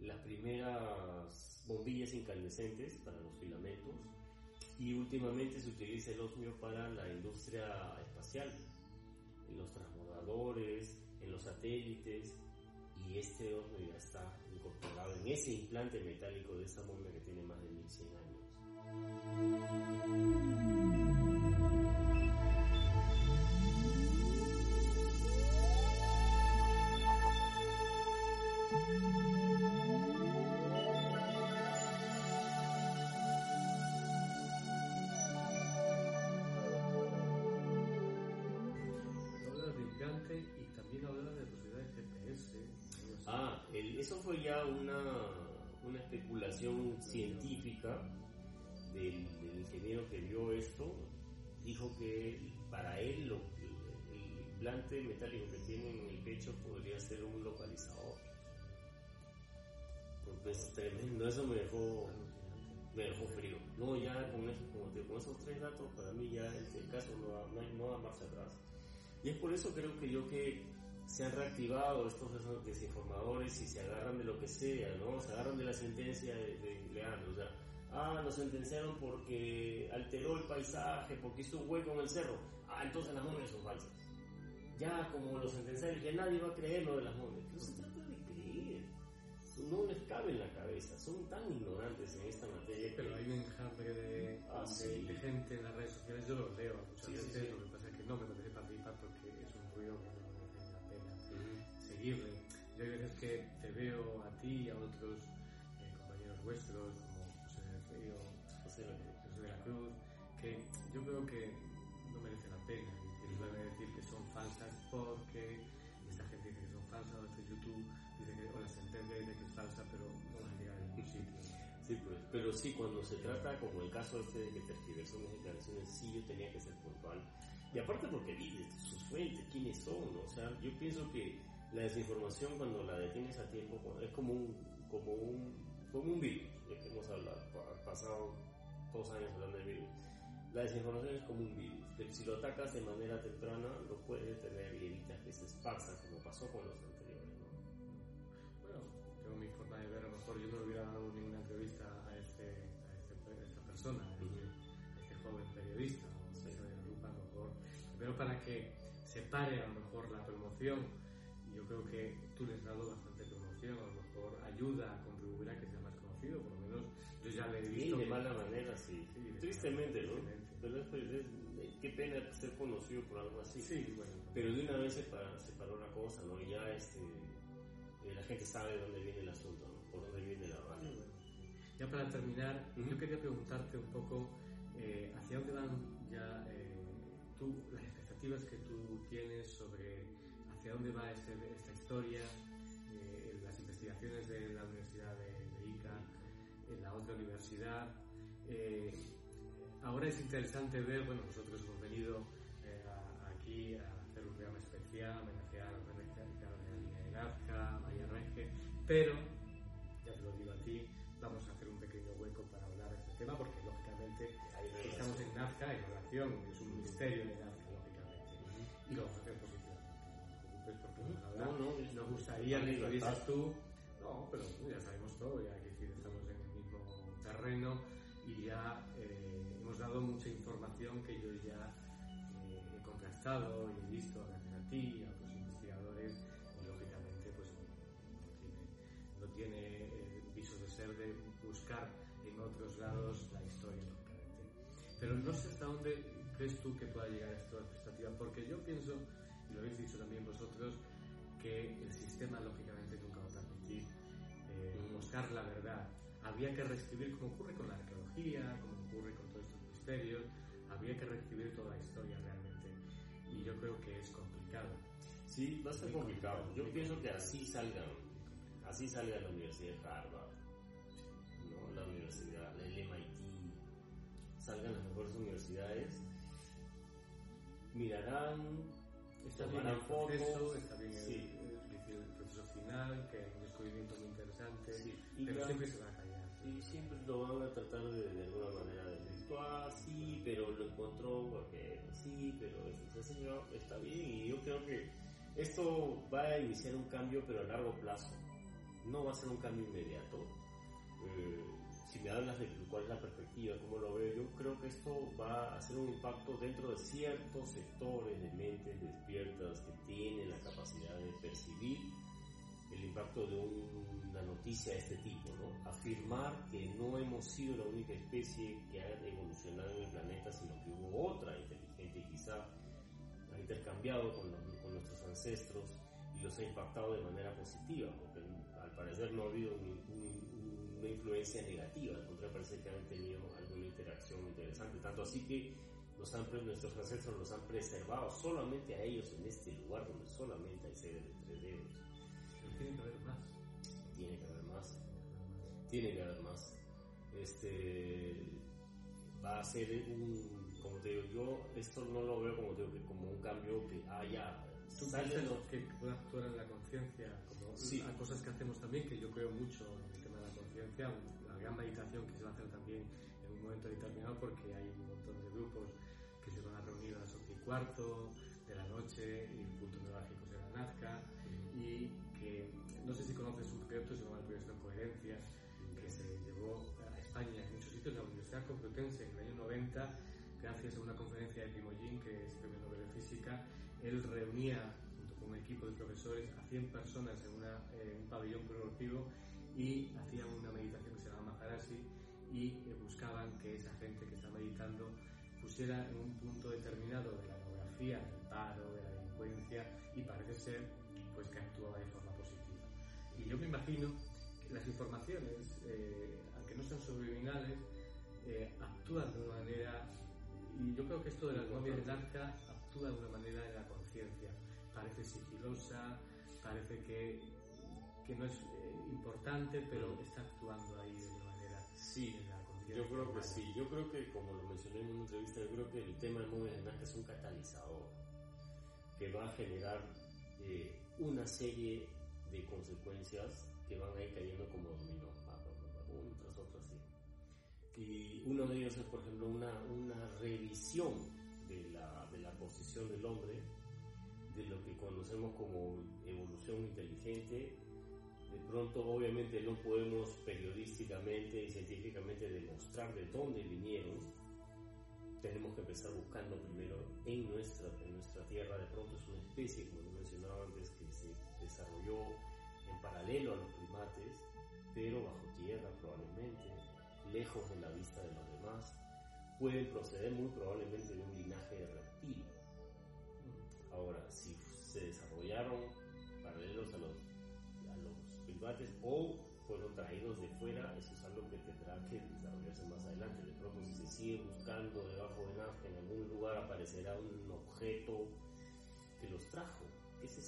las primeras bombillas incandescentes, para los filamentos, y últimamente se utiliza el osmio para la industria espacial, en los transbordadores, en los satélites, y este osmio ya está incorporado en ese implante metálico de esa momia que tiene más de 1100 años. Científica del, ingeniero que vio esto. Dijo que para él el implante metálico que tiene en el pecho podría ser un localizador. Porque es tremendo, eso me dejó, me dejó frío. No, ya con, eso, con esos tres datos, para mí ya el, caso no, no, no da marcha atrás. Y es por eso creo que yo que se han reactivado estos desinformadores y se agarran de lo que sea, ¿no? Se agarran de la sentencia de, de Leandro, o sea, ah, lo sentenciaron porque alteró el paisaje, porque hizo un hueco en el cerro, ah, entonces las momias son falsas. Ya como lo sentenciaron, ya nadie va a creer lo de las momias. No se trata de creer, no les cabe en la cabeza, son tan ignorantes en esta materia. Pero hay un enjambre de, ah, de, gente en las redes sociales, yo los leo muchas veces, lo que pasa es que no me seguirle. Yo hay veces que te veo a ti y a otros eh, compañeros vuestros, como José Río, José, José de la Cruz, que yo creo que no merece la pena. Y van a decir que son falsas porque esta gente dice que son falsas, o este YouTube dice que, o la sentencia dice que es falsa, pero no va a llegar a ningún sitio. Sí, pues, pero sí, cuando se trata, como el caso este de que tergiversó mis declaraciones, sí yo tenía que ser puntual. Y aparte porque vi sus fuentes, quiénes son, o sea, yo pienso que la desinformación cuando la detienes a tiempo es como un, como un, como un virus, ya que hemos hablado, pasado dos años hablando de virus. La desinformación es como un virus, que si lo atacas de manera temprana lo puedes detener y evitas que se esparza, como pasó con los anteriores. ¿no? Bueno, tengo mi forma de ver, a lo mejor yo no le hubiera dado ninguna entrevista a, este, a, este, esta persona, a este, joven periodista, o sea, de la lupa, a lo mejor, pero para que se pare a lo mejor la promoción, yo creo que tú le has dado bastante promoción, a lo mejor ayuda a contribuir a que sea más conocido, por lo menos yo ya le he visto. Sí, de mala manera, sí. sí Tristemente, ¿no? Pero es, es, qué pena ser conocido por algo así. Sí, bueno. Pero de una vez se paró, se paró la cosa, ¿no? Y ya este, eh, la gente sabe de dónde viene el asunto, ¿no? Por dónde viene la bueno. Ya para terminar, uh -huh. yo quería preguntarte un poco eh, hacia dónde van ya eh, tú, las expectativas que tú tienes sobre hacia dónde va este, esta historia, eh, las investigaciones de la Universidad de, de Ica, en la otra universidad. Eh, ahora es interesante ver, bueno, nosotros hemos venido eh, a, aquí a hacer un programa especial, homenajear a la de Nazca, Maya Renge, pero, que lo vieses tú. No, pero ya sabemos todo, ya que decir, estamos en el mismo terreno y ya eh, hemos dado mucha información que yo ya eh, he contrastado y he visto gracias a ti y a otros investigadores y lógicamente pues no tiene, no tiene eh, visos de ser de buscar en otros lados la historia lógicamente. Pero no sé hasta dónde crees tú que pueda llegar esta expectativa, porque yo pienso lo habéis dicho también vosotros, que sistema lógicamente nunca va a permitir eh, buscar la verdad. Había que reescribir, como ocurre con la arqueología, como ocurre con todos estos misterios, había que reescribir toda la historia realmente. Y yo creo que es complicado. Sí, va a ser complicado. complicado. Yo pienso que así salgan, así salga la Universidad de Harvard, ¿no? la Universidad, el MIT, salgan las mejores universidades, mirarán Está bien el proceso, está bien sí. Final, que es un descubrimiento muy interesante, sí. y pero siempre se va a callar. Y siempre lo van a tratar de, de alguna manera de desvirtuar, sí, pero lo encontró porque sí, pero ese señor está bien y yo creo que esto va a iniciar un cambio, pero a largo plazo. No va a ser un cambio inmediato. Eh, si me hablas de cuál es la perspectiva, cómo lo veo, yo creo que esto va a hacer un impacto dentro de ciertos sectores de mentes despiertas que tienen la capacidad de percibir el impacto de un, una noticia de este tipo. Afirmar que no hemos sido la única especie que ha evolucionado en el planeta, sino que hubo otra inteligente y quizá ha intercambiado con, nuestros ancestros y los ha impactado de manera positiva, porque al parecer no ha habido una influencia negativa, al contrario parece que han tenido alguna interacción interesante, tanto así que los han, nuestros ancestros los han preservado solamente a ellos en este lugar donde solamente hay seres de tres dedos. Tiene que haber más. Tiene que haber más. Tiene que haber más. Este va a ser un, como te digo, yo esto no lo veo como, te digo, como un cambio que haya ¿Tú piensas que puede actuar en la conciencia como sí. a cosas que hacemos también, que yo creo mucho en el tema de la conciencia, la gran meditación que se va a hacer también en un momento determinado porque hay un montón de grupos que se van a reunir a las 8 y cuarto de la noche y el punto neurálgico será Nazca y no sé si conoces un proyecto, se llama el proyecto Coherencia que se llevó a España en muchos sitios, la Universidad Complutense en el año 90 gracias a una conferencia de Primogin que es premio Nobel de Física. Él reunía junto con un equipo de profesores a 100 personas en, una, en un pabellón progresivo y hacían una meditación que se llama Maharashi y eh, buscaban que esa gente que está meditando pusiera en un punto determinado de la geografía, del paro, de la delincuencia y parece ser yo me imagino que las informaciones, eh, aunque no sean subliminales, eh, actúan de una manera, y yo creo que esto de las momias de Nazca actúa de una manera en la conciencia. Parece sigilosa, parece que, que no es eh, importante, pero está actuando ahí de una manera sí, en la conciencia. Yo creo que sí, yo creo que como lo mencioné en una entrevista, yo creo que el tema de de Nazca es un catalizador que va a generar eh, una serie de consecuencias que van a ir cayendo como dominó, uno tras otro así. Y uno de ellos es, por ejemplo, una, una revisión de la, de la posición del hombre, de lo que conocemos como evolución inteligente. De pronto, obviamente, no podemos periodísticamente y científicamente demostrar de dónde vinieron. Tenemos que empezar buscando primero en nuestra, en nuestra tierra. De pronto es una especie, como mencionaba antes, que se desarrolló en paralelo a los primates, pero bajo tierra probablemente, lejos de la vista de los demás, pueden proceder muy probablemente de un linaje de reptil. Ahora, si se desarrollaron paralelos a los, a los primates o fueron traídos de fuera, eso es algo que tendrá que desarrollarse más adelante. De pronto, si se sigue buscando debajo de Nazca, en algún lugar aparecerá un objeto que los trajo.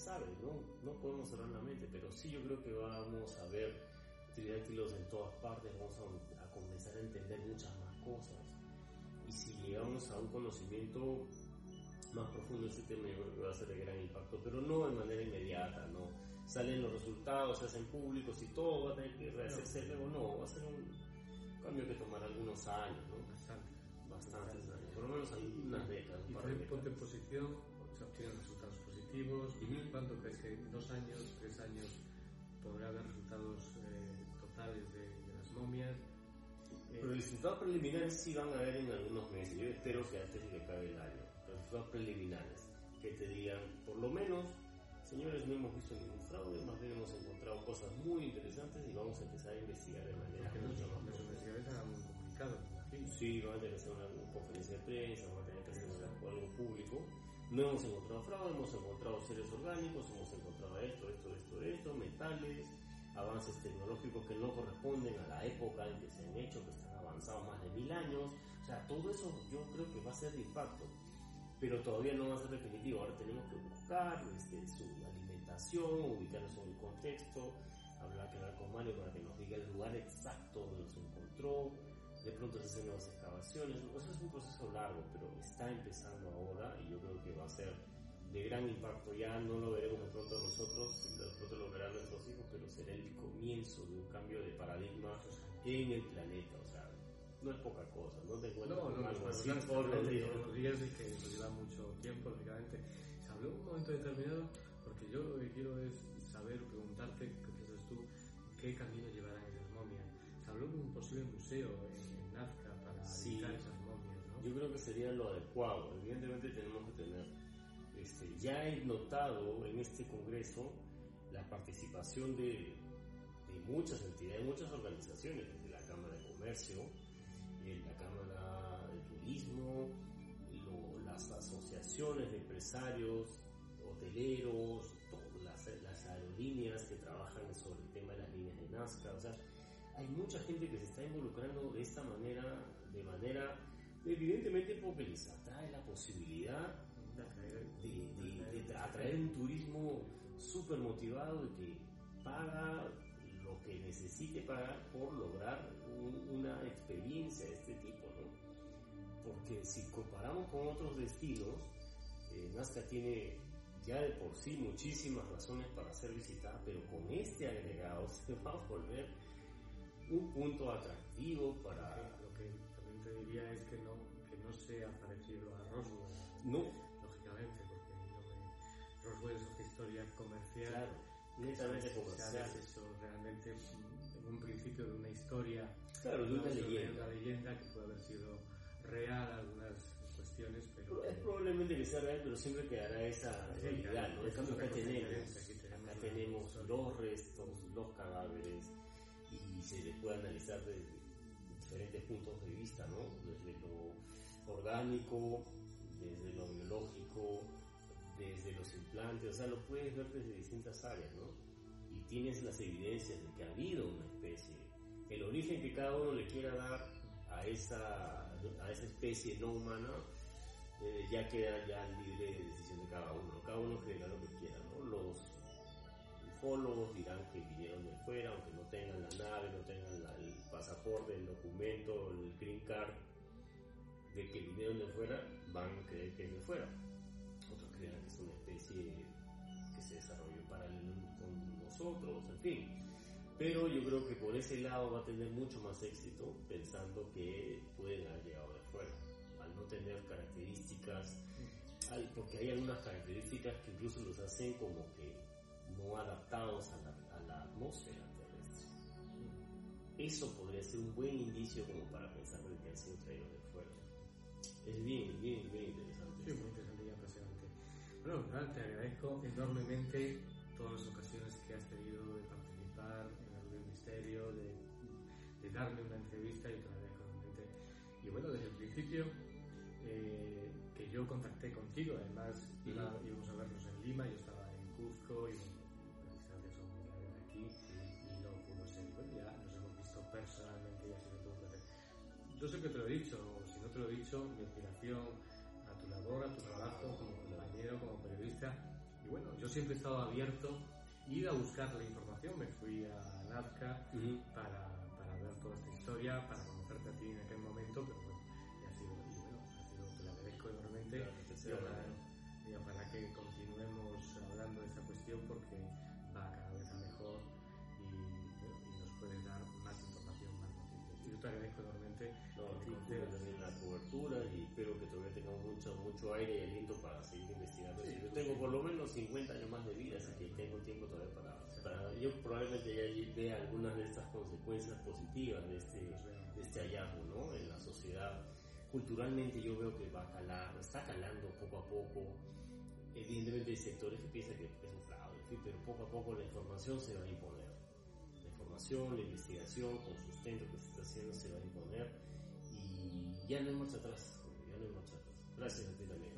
¿Qué se sabe? No, no podemos cerrar la mente, pero sí yo creo que vamos a ver tridáctilos en todas partes, vamos a, a comenzar a entender muchas más cosas. Y si llegamos a un conocimiento más profundo de este tema, yo creo que va a ser de gran impacto, pero no de manera inmediata, ¿no? Salen los resultados, se hacen públicos y todo va a tener que rehacerse luego, no, va a ser un cambio que tomará algunos años, ¿no? Bastante. Bastantes años, por lo menos unas décadas. Y también ponte en posición, se obtienen positivos, Ujú. ¿cuánto crees que en dos años, tres años podrá haber resultados eh, totales de, de las momias? Pero resultados preliminares sí van a haber en algunos meses. Yo espero que antes de que acabe el año. Resultados preliminares que te digan, por lo menos, señores, no hemos visto ningún fraude, más bien hemos encontrado cosas muy interesantes y vamos a empezar a investigar de manera que los, mucho más los investigadores hagan un comunicado. Sí, van a tener que hacer una conferencia de prensa, van a tener que hacer una- algo público. No hemos encontrado fraude, hemos encontrado seres orgánicos, hemos encontrado esto, esto, esto, esto, metales, avances tecnológicos que no corresponden a la época en que se han hecho, que están avanzados más de mil años. O sea, todo eso yo creo que va a ser de impacto, pero todavía no va a ser definitivo. Ahora tenemos que buscar este, su alimentación, ubicarnos en el contexto, hablar, hablar con Mario para que nos diga el lugar exacto donde se encontró, de pronto se hacen nuevas excavaciones, eso es un proceso largo, pero está empezando ahora y yo creo que va a ser de gran impacto, ya no lo veremos de pronto nosotros, de pronto lo verán nuestros hijos, pero será el comienzo de un cambio de paradigma en el planeta, o sea, no es poca cosa, no te encuentras No, con no, algo no, así no, todos los y que nos lleva mucho tiempo, lógicamente. Se habló un momento determinado, porque yo lo que quiero es saber, preguntarte, ¿qué piensas tú? ¿Qué camino llevarán esas momias? Se habló de un posible museo Sí. Yo creo que sería lo adecuado. Evidentemente tenemos que tener, este, ya he notado en este congreso la participación de, de muchas entidades, muchas organizaciones, desde la Cámara de Comercio, eh, la Cámara de Turismo, lo- las asociaciones de empresarios, hoteleros, las, las aerolíneas que trabajan sobre el tema de las líneas de Nazca, o sea, hay mucha gente que se está involucrando de esta manera, de manera, evidentemente porque les atrae la posibilidad de, de- de atraer un turismo súper motivado y que paga lo que necesite pagar por lograr un- una experiencia de este tipo, ¿no? Porque si comparamos con otros destinos, eh, Nazca tiene ya de por sí muchísimas razones para ser visitada, pero con este agregado se va a volver un punto atractivo para... Lo que también te diría es que no, que no sea parecido a Roswell. No. Lógicamente, porque no me- Roswell es otra historia comercial. Claro, netamente comercial. eso realmente en un principio de una historia. Claro, de una leyenda. Una leyenda que puede haber sido real algunas cuestiones, pero... Es probablemente que sea real, pero siempre quedará esa Sí, realidad, claro, ¿no? En es cambio acá tenemos, acá tenemos los restos, los cadáveres, se les puede analizar desde diferentes puntos de vista, ¿no? Desde lo orgánico, desde lo biológico, desde los implantes, o sea, lo puedes ver desde distintas áreas, ¿no? Y tienes las evidencias de que ha habido una especie, el origen que cada uno le quiera dar a esa, a esa especie no humana, eh, ya queda ya libre de decisión de cada uno. Cada uno creerá lo que quiera, ¿no? Los ufólogos dirán que vinieron de fuera, aunque no tengan la nave, no tengan el pasaporte, el documento, el green card de que vinieron de fuera, van a creer que es de fuera. Otros creerán que es una especie que se desarrolló paralelo con nosotros, en fin. Pero yo creo que por ese lado va a tener mucho más éxito pensando que pueden haber llegado de fuera, al no tener características, porque hay algunas características que incluso los hacen como que no adaptados a la, atmósfera terrestre. Eso podría ser un buen indicio como para pensar de que han sido traídos de fuera. Es bien, bien, bien interesante. Sí, muy interesante y apasionante. Bueno, te agradezco enormemente todas las ocasiones que has tenido de participar en el misterio, de, de darme una entrevista y te agradezco enormemente. Y bueno, desde el principio eh, que yo contacté contigo, además íbamos a vernos en Lima, yo estaba en Cuzco y que te lo he dicho, o si no te lo he dicho, mi inspiración a tu labor, a tu trabajo como compañero, como periodista. Y bueno, yo siempre he estado abierto, ir a buscar la información. Me fui a Nazca para, para, ver toda esta historia, para conocerte a ti en aquel momento, pero bueno, ha sido, y bueno, ha sido, te lo agradezco enormemente. y, ojalá, y ojalá que continuemos hablando de esta cuestión porque va cada vez a mejor te agradezco. No, también la cobertura y espero que todavía tengamos mucho, mucho aire y aliento para seguir investigando. yo pues tengo por lo menos 50 años más de vida, así que tengo tiempo todavía para, para yo probablemente ya vea algunas de estas consecuencias positivas de este, de este hallazgo ¿no? en la sociedad. Culturalmente yo veo que va a calar, está calando poco a poco. Evidentemente hay sectores que piensan que es un fraude, pero poco a poco la información se va a imponer la investigación con sustento que se está haciendo se va a imponer ya no hay marcha atrás, ya no hay marcha atrás. Gracias a ti también.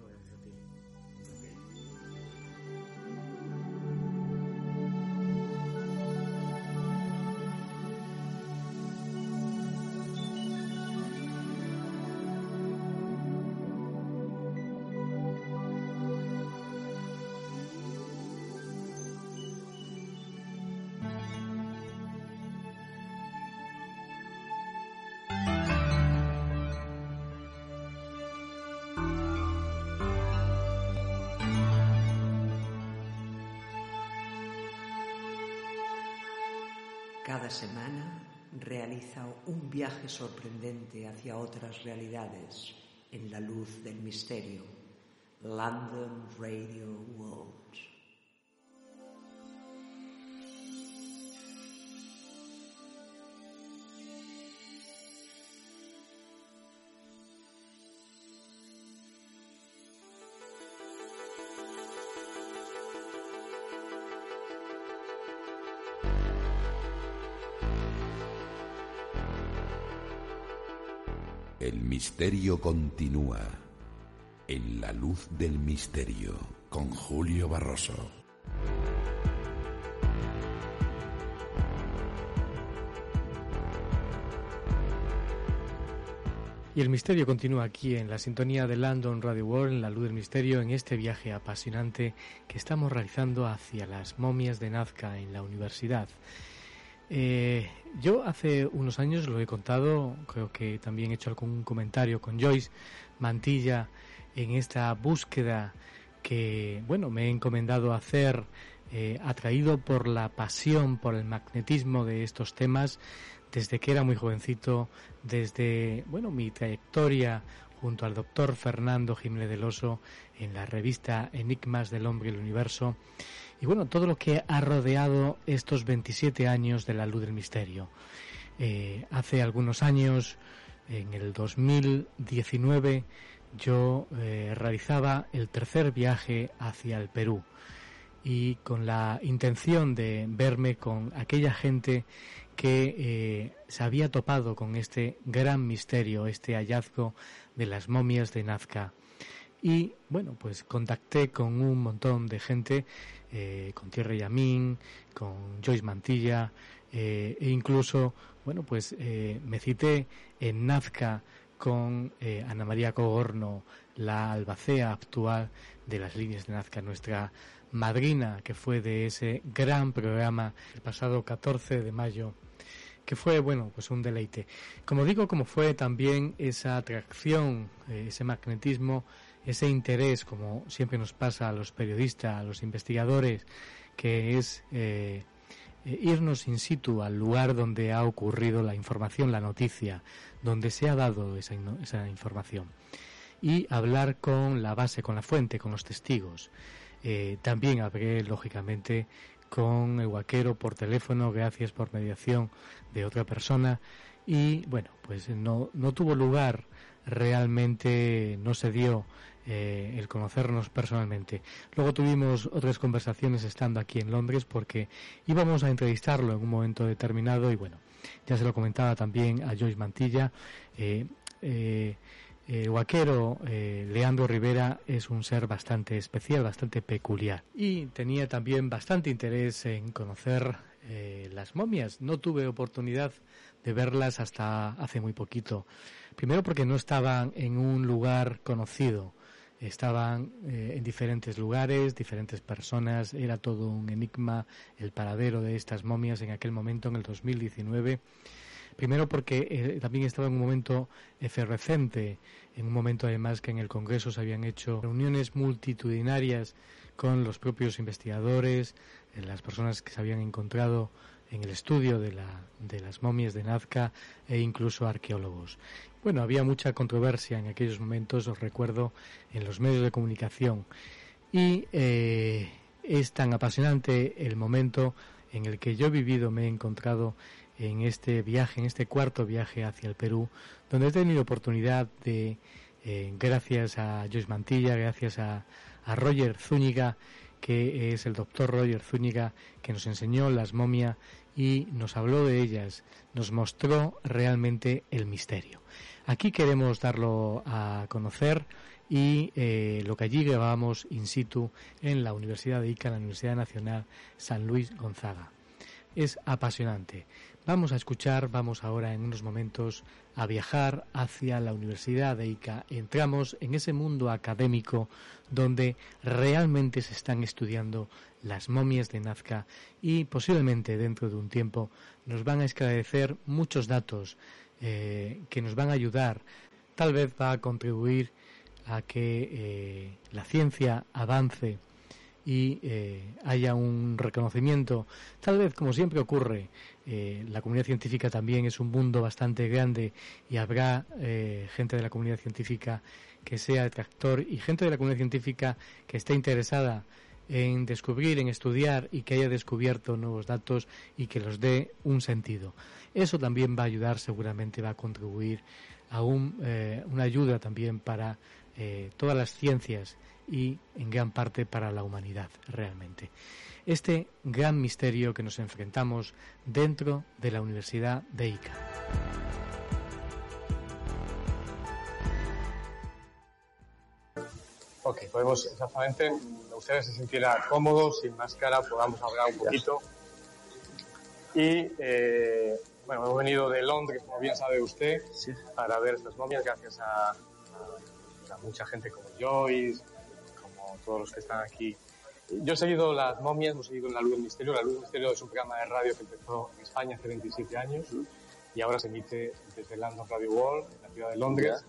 Semana realiza un viaje sorprendente hacia otras realidades en la luz del misterio. London Radio World. Misterio continúa en la luz del misterio con Julio Barroso. Y el misterio continúa aquí en la sintonía de London Radio World, en la luz del misterio, en este viaje apasionante que estamos realizando hacia las momias de Nazca en la universidad. Eh, yo hace unos años lo he contado, creo que también he hecho algún comentario con Joyce Mantilla en esta búsqueda que, bueno, me he encomendado hacer, eh, atraído por la pasión, por el magnetismo de estos temas, desde que era muy jovencito, desde, bueno, mi trayectoria junto al doctor Fernando Jiménez del Oso en la revista Enigmas del Hombre y el Universo y bueno, todo lo que ha rodeado estos 27 años de la luz del misterio. Eh, hace algunos años, en el 2019, yo eh, realizaba el tercer viaje hacia el Perú y con la intención de verme con aquella gente que eh, se había topado con este gran misterio, este hallazgo de las momias de Nazca y bueno, pues contacté con un montón de gente, eh, con Thierry Yamín, con Joyce Mantilla, eh, e incluso, bueno, pues eh, me cité en Nazca con Ana María Cogorno, la albacea actual de las líneas de Nazca, nuestra madrina que fue de ese gran programa el pasado 14 de mayo que fue, bueno, pues un deleite. Como digo, como fue también esa atracción, ese magnetismo ese interés, como siempre nos pasa a los periodistas, a los investigadores, que es eh, eh, irnos in situ al lugar donde ha ocurrido la información, la noticia, donde se ha dado esa, información y hablar con la base, con la fuente, con los testigos. Eh, también hablé, lógicamente, con el vaquero por teléfono, gracias por mediación de otra persona. Y bueno, pues no, no tuvo lugar, realmente no se dio eh, el conocernos personalmente. Luego tuvimos otras conversaciones estando aquí en Londres porque íbamos a entrevistarlo en un momento determinado y bueno, ya se lo comentaba también a Joyce Mantilla. Eh, eh, el vaquero Leandro Rivera es un ser bastante especial, bastante peculiar y tenía también bastante interés en conocer las momias. No tuve oportunidad de verlas hasta hace muy poquito. Primero porque no estaban en un lugar conocido estaban eh, en diferentes lugares, diferentes personas, era todo un enigma el paradero de estas momias en aquel momento, en el 2019. Primero porque eh, también estaba en un momento efervescente, en un momento además que en el Congreso se habían hecho reuniones multitudinarias con los propios investigadores, eh, las personas que se habían encontrado en el estudio de, la, de las momias de Nazca e incluso arqueólogos. Bueno, había mucha controversia en aquellos momentos, os recuerdo, en los medios de comunicación. Y eh, es tan apasionante el momento en el que yo he vivido, me he encontrado en este viaje, en este cuarto viaje hacia el Perú, donde he tenido oportunidad de, eh, gracias a Joyce Mantilla, gracias a, a Roger Zúñiga, que es el doctor Roger Zúñiga, que nos enseñó las momias y nos habló de ellas, nos mostró realmente el misterio. Aquí queremos darlo a conocer y eh, lo que allí grabamos in situ en la Universidad de Ica, la Universidad Nacional San Luis Gonzaga. Es apasionante. Vamos a escuchar, vamos ahora en unos momentos a viajar hacia la Universidad de Ica. Entramos en ese mundo académico donde realmente se están estudiando las momias de Nazca y posiblemente dentro de un tiempo nos van a esclarecer muchos datos eh, que nos van a ayudar, tal vez va a contribuir a que eh, la ciencia avance y eh, haya un reconocimiento. Tal vez, como siempre ocurre, la comunidad científica también es un mundo bastante grande y habrá gente de la comunidad científica que sea detractor y gente de la comunidad científica que esté interesada en descubrir, en estudiar y que haya descubierto nuevos datos y que los dé un sentido. Eso también va a ayudar, seguramente va a contribuir a eh, una ayuda también para eh, todas las ciencias y en gran parte para la humanidad realmente. Este gran misterio que nos enfrentamos dentro de la Universidad de Ica. Ok, podemos exactamente, que se sintiera cómodo, sin máscara, podamos hablar un poquito. Y eh, bueno, hemos venido de Londres, como bien sabe usted, para ver estas momias, gracias a, mucha gente como Joyce, como todos los que están aquí. Yo he seguido las momias, hemos seguido La Luz del Misterio. La Luz del Misterio es un programa de radio que empezó en España hace 27 años y ahora se emite desde London Radio World, en la ciudad de Londres.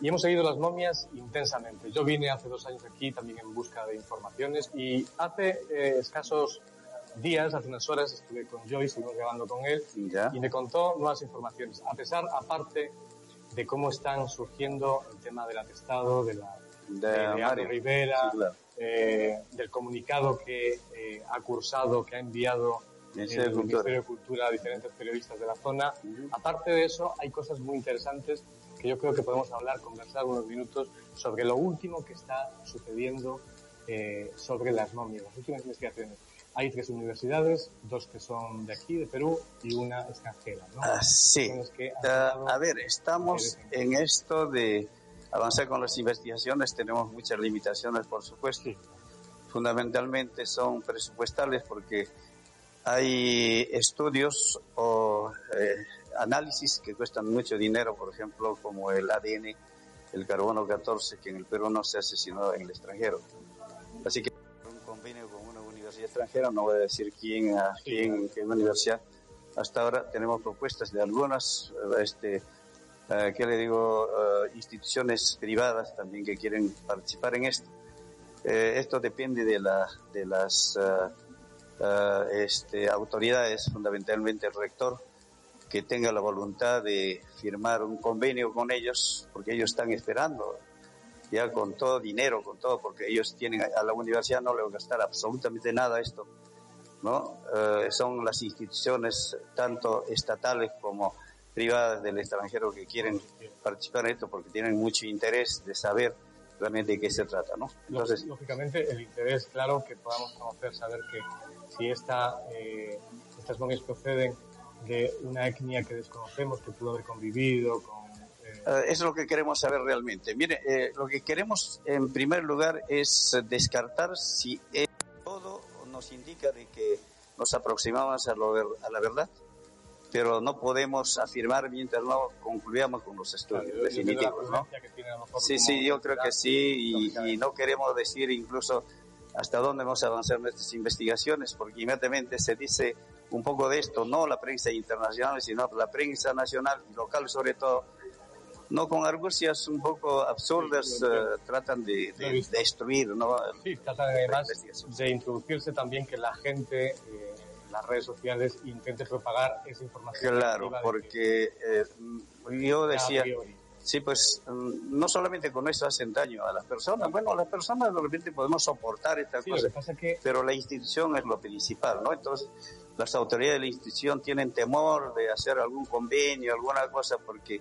Y hemos seguido las momias intensamente. Yo vine hace dos años aquí también en busca de informaciones y hace eh, escasos días, hace unas horas, estuve con Joyce, estuvimos grabando con él y me contó nuevas informaciones. A pesar, aparte de cómo están surgiendo el tema del atestado, de la de, Rivera, eh, del comunicado que eh, ha cursado, que ha enviado el Ministerio de Cultura a diferentes periodistas de la zona. Aparte de eso, hay cosas muy interesantes que yo creo que podemos hablar, conversar unos minutos sobre lo último que está sucediendo eh, sobre las momias, las últimas investigaciones. Hay tres universidades, dos que son de aquí, de Perú, y una extranjera, ¿no? Ah, sí. Uh, a ver, estamos en esto de avanzar con las investigaciones tenemos muchas limitaciones, por supuesto. Fundamentalmente son presupuestales porque hay estudios o eh, análisis que cuestan mucho dinero, por ejemplo, como el ADN, el carbono 14, que en el Perú no se hace sino en el extranjero. Así que un convenio con una universidad extranjera, no voy a decir quién, a quién, qué universidad. Hasta ahora tenemos propuestas de algunas, este, uh, ¿qué le digo?, uh, instituciones privadas también que quieren participar en esto. Eh, esto depende de, la, de las uh, uh, autoridades, fundamentalmente el rector, que tenga la voluntad de firmar un convenio con ellos, porque ellos están esperando ya con todo dinero, con todo, porque ellos tienen a la universidad no le va a gastar absolutamente nada esto, ¿no? Son las instituciones, tanto estatales como privadas del extranjero, que quieren participar en esto porque tienen mucho interés de saber realmente de qué se trata, ¿no? Entonces, Lógicamente, el interés, claro, que podamos conocer, saber que si esta, eh, estas momias proceden de una etnia que desconocemos, que pudo haber convivido con... Eh... Uh, eso es lo que queremos saber realmente. Mire, eh, lo que queremos en primer lugar es descartar si todo nos indica de que nos aproximamos a, lo, a la verdad pero no podemos afirmar mientras no concluyamos con los estudios claro, definitivos, ¿no? Sí, sí, yo creo que sí, y, y, no queremos decir incluso hasta dónde vamos a avanzar nuestras investigaciones, porque inmediatamente se dice un poco de esto, no la prensa internacional, sino la prensa nacional y local sobre todo, no con argucias un poco absurdas, sí, uh, tratan de, de, de, destruir, ¿no? Sí, tratan además de introducirse también que la gente... Eh, las redes sociales intente propagar esa información. Claro, porque eh, yo decía, sí, pues mm, no solamente con eso hacen daño a las personas, bueno, las personas de repente podemos soportar estas sí, cosas, que... pero la institución es lo principal, ¿no? Entonces, las autoridades de la institución tienen temor de hacer algún convenio, alguna cosa, porque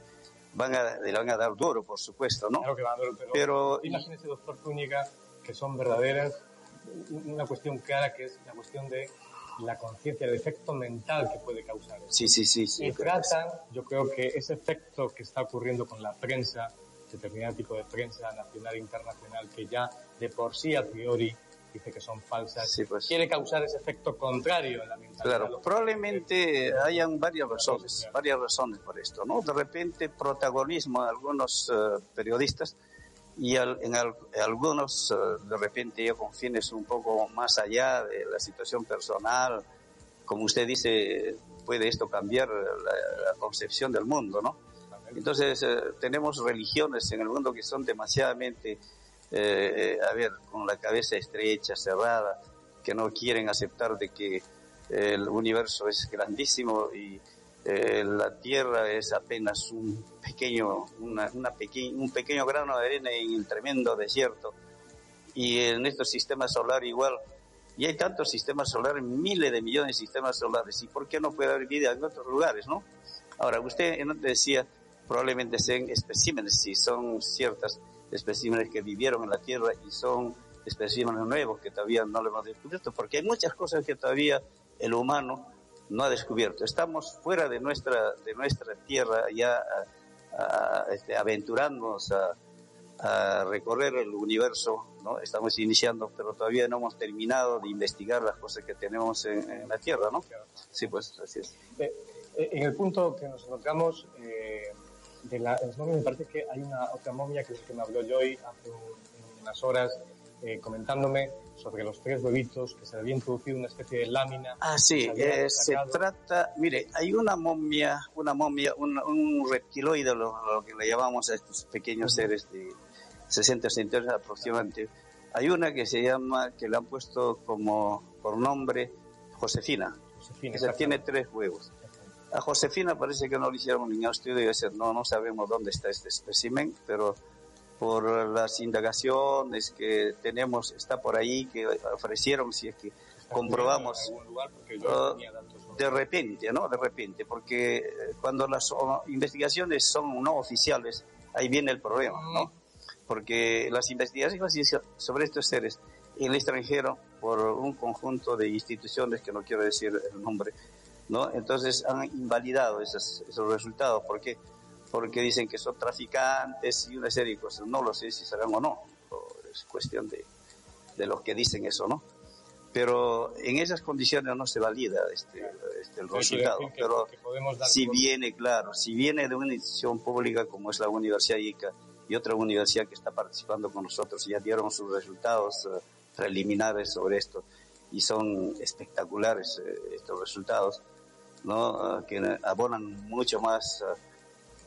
van a, le van a dar duro, por supuesto, ¿no? Claro que van a dar, pero, pero imagínese, doctor Zúñiga, que son verdaderas, una cuestión clara que es la cuestión de la conciencia, el efecto mental que puede causar. Eso. Sí, sí, sí. sí y tratan, yo creo que ese efecto que está ocurriendo con la prensa, determinado tipo de prensa nacional e internacional, que ya de por sí a priori dice que son falsas, sí, pues. quiere causar ese efecto contrario en la mentalidad. Claro, probablemente eh, hayan varias razones, varias razones por esto, ¿no? De repente protagonismo de algunos uh, periodistas y al, en, al, en, algunos uh, de repente ya con fines un poco más allá de la situación personal, como usted dice, puede esto cambiar la, la concepción del mundo, ¿no? Entonces uh, tenemos religiones en el mundo que son demasiadamente, eh, a ver, con la cabeza estrecha, cerrada, que no quieren aceptar de que el universo es grandísimo y eh, la Tierra es apenas un pequeño, una, una peque un pequeño grano de arena en el tremendo desierto. Y en estos sistemas solares igual. Y hay tantos sistemas solares, miles de millones de sistemas solares. ¿Y por qué no puede haber vida en otros lugares, no? Ahora, usted decía, probablemente sean especímenes, si son ciertas especímenes que vivieron en la Tierra y son especímenes nuevos que todavía no lo hemos descubierto, porque hay muchas cosas que todavía el humano no ha descubierto. Estamos fuera de nuestra, de nuestra tierra ya a, a, este, aventurándonos a, a, recorrer el universo, ¿no? Estamos iniciando, pero todavía no hemos terminado de investigar las cosas que tenemos en, en la tierra, ¿no? Sí, pues así es. Eh, eh, en el punto que nos encontramos, eh, de la, me parece que hay una otra momia que es que me habló Joy hace un, unas horas, eh, comentándome sobre los tres huevitos que se había introducido una especie de lámina. Ah, sí, eh, se trata, mire, hay una momia, una momia, un, un reptiloide, lo, lo, que le llamamos a estos pequeños seres de 60 centímetros aproximadamente. Hay una que se llama, que le han puesto como por nombre Josefina. Josefina Esa tiene tres huevos. A Josefina parece que no le hicieron ningún estudio, no, no sabemos dónde está este espécimen, pero por las indagaciones que tenemos, está por ahí, que ofrecieron, si es que comprobamos, uh, de repente, ¿no? De repente, porque cuando las investigaciones son no oficiales, ahí viene el problema, ¿no? Porque las investigaciones sobre estos seres en el extranjero, por un conjunto de instituciones, que no quiero decir el nombre, ¿no? Entonces han invalidado esos, esos resultados, porque porque dicen que son traficantes y una serie de cosas. No lo sé si serán o no, es cuestión de, de los que dicen eso, ¿no? Pero en esas condiciones no se valida este, este el resultado. pero si viene, claro, si viene de una institución pública como es la Universidad ICA y otra universidad que está participando con nosotros, ya dieron sus resultados eh, preliminares sobre esto y son espectaculares eh, estos resultados, ¿no? Ah, que abonan mucho más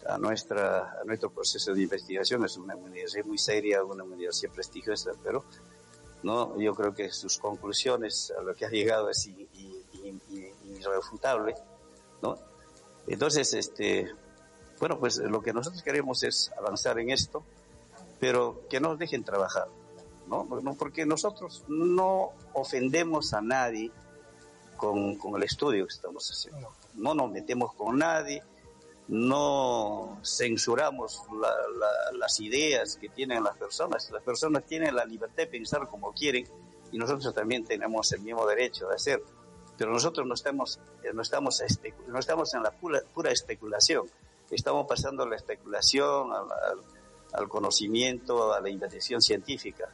a, nuestra, a nuestro proceso de investigación. Es una universidad muy seria, una universidad prestigiosa, pero ¿no? Yo creo que sus conclusiones a lo que ha llegado es irrefutable, ¿no? Entonces, este, bueno, pues lo que nosotros queremos es avanzar en esto, pero que nos dejen trabajar, ¿no? Porque nosotros no ofendemos a nadie con, con el estudio que estamos haciendo. No nos metemos con nadie, no censuramos las ideas que tienen las personas. Las personas tienen la libertad de pensar como quieren y nosotros también tenemos el mismo derecho de hacer. Pero nosotros no estamos, no estamos, no estamos en la pura, especulación. Estamos pasando la especulación al, al, conocimiento, a la investigación científica,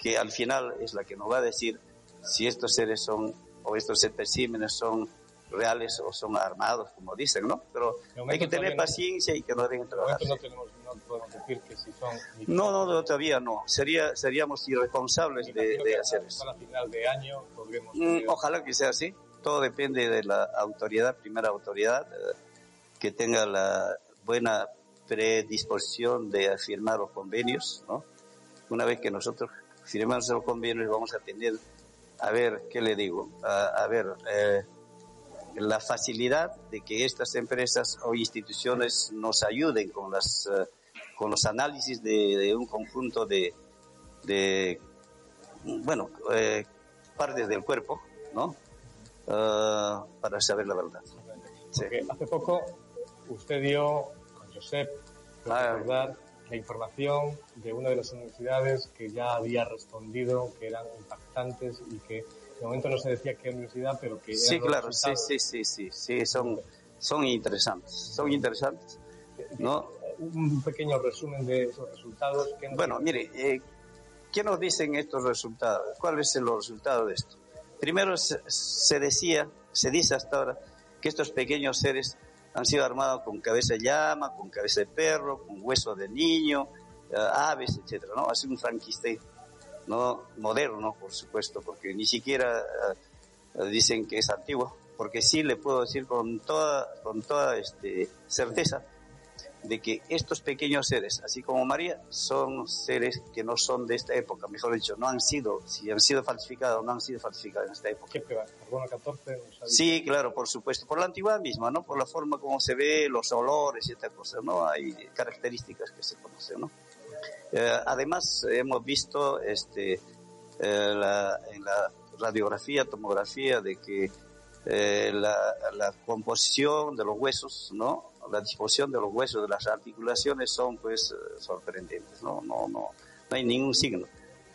que al final es la que nos va a decir si estos seres son, o estos especímenes son reales o son armados, como dicen, ¿no? Pero hay que tener paciencia y que no dejen trabajar. No, tenemos, no podemos decir que si son... No, no, todavía no. Sería, seríamos irresponsables de, de hacer eso. A final de año podremos... Mm, ojalá que sea así. Todo depende de la autoridad, primera autoridad, eh, que tenga la buena predisposición de firmar los convenios, ¿no? Una vez que nosotros firmemos los convenios vamos a tener, a ver, ¿qué le digo? A, a ver, eh, la facilidad de que estas empresas o instituciones nos ayuden con las eh, con los análisis de, un conjunto de, de bueno eh, partes del cuerpo no ah, para saber la verdad. Hace poco usted dio con Josep ah. recordar la información de una de las universidades que ya había respondido que eran impactantes y que de momento no se decía qué universidad, pero que... Sí, claro, sí, sí, sí, sí, sí, son, son interesantes, son interesantes, ¿no? Un pequeño resumen de esos resultados. bueno, mire, eh, ¿qué nos dicen estos resultados? ¿Cuál es el resultado de esto? Primero se, decía, se dice hasta ahora, que estos pequeños seres han sido armados con cabeza de llama, con cabeza de perro, con hueso de niño, eh, aves, etcétera, ¿no? Hace un Frankenstein no moderno, por supuesto, porque ni siquiera eh, dicen que es antiguo, porque sí le puedo decir con toda, con toda este, certeza de que estos pequeños seres, así como María, son seres que no son de esta época, mejor dicho, no han sido, si han sido falsificados, no han sido falsificados en esta época. ¿Qué ¿Carbono 14? Sí, claro, por supuesto, por la antigüedad misma, ¿no? Por la forma como se ve, los olores y estas cosas, ¿no? Hay características que se conocen, ¿no? Eh, además, hemos visto este, eh, la, en la radiografía, tomografía, de que eh, la, composición de los huesos, ¿no? La disposición de los huesos, de las articulaciones son, pues, sorprendentes, ¿no? No, no, no hay ningún signo.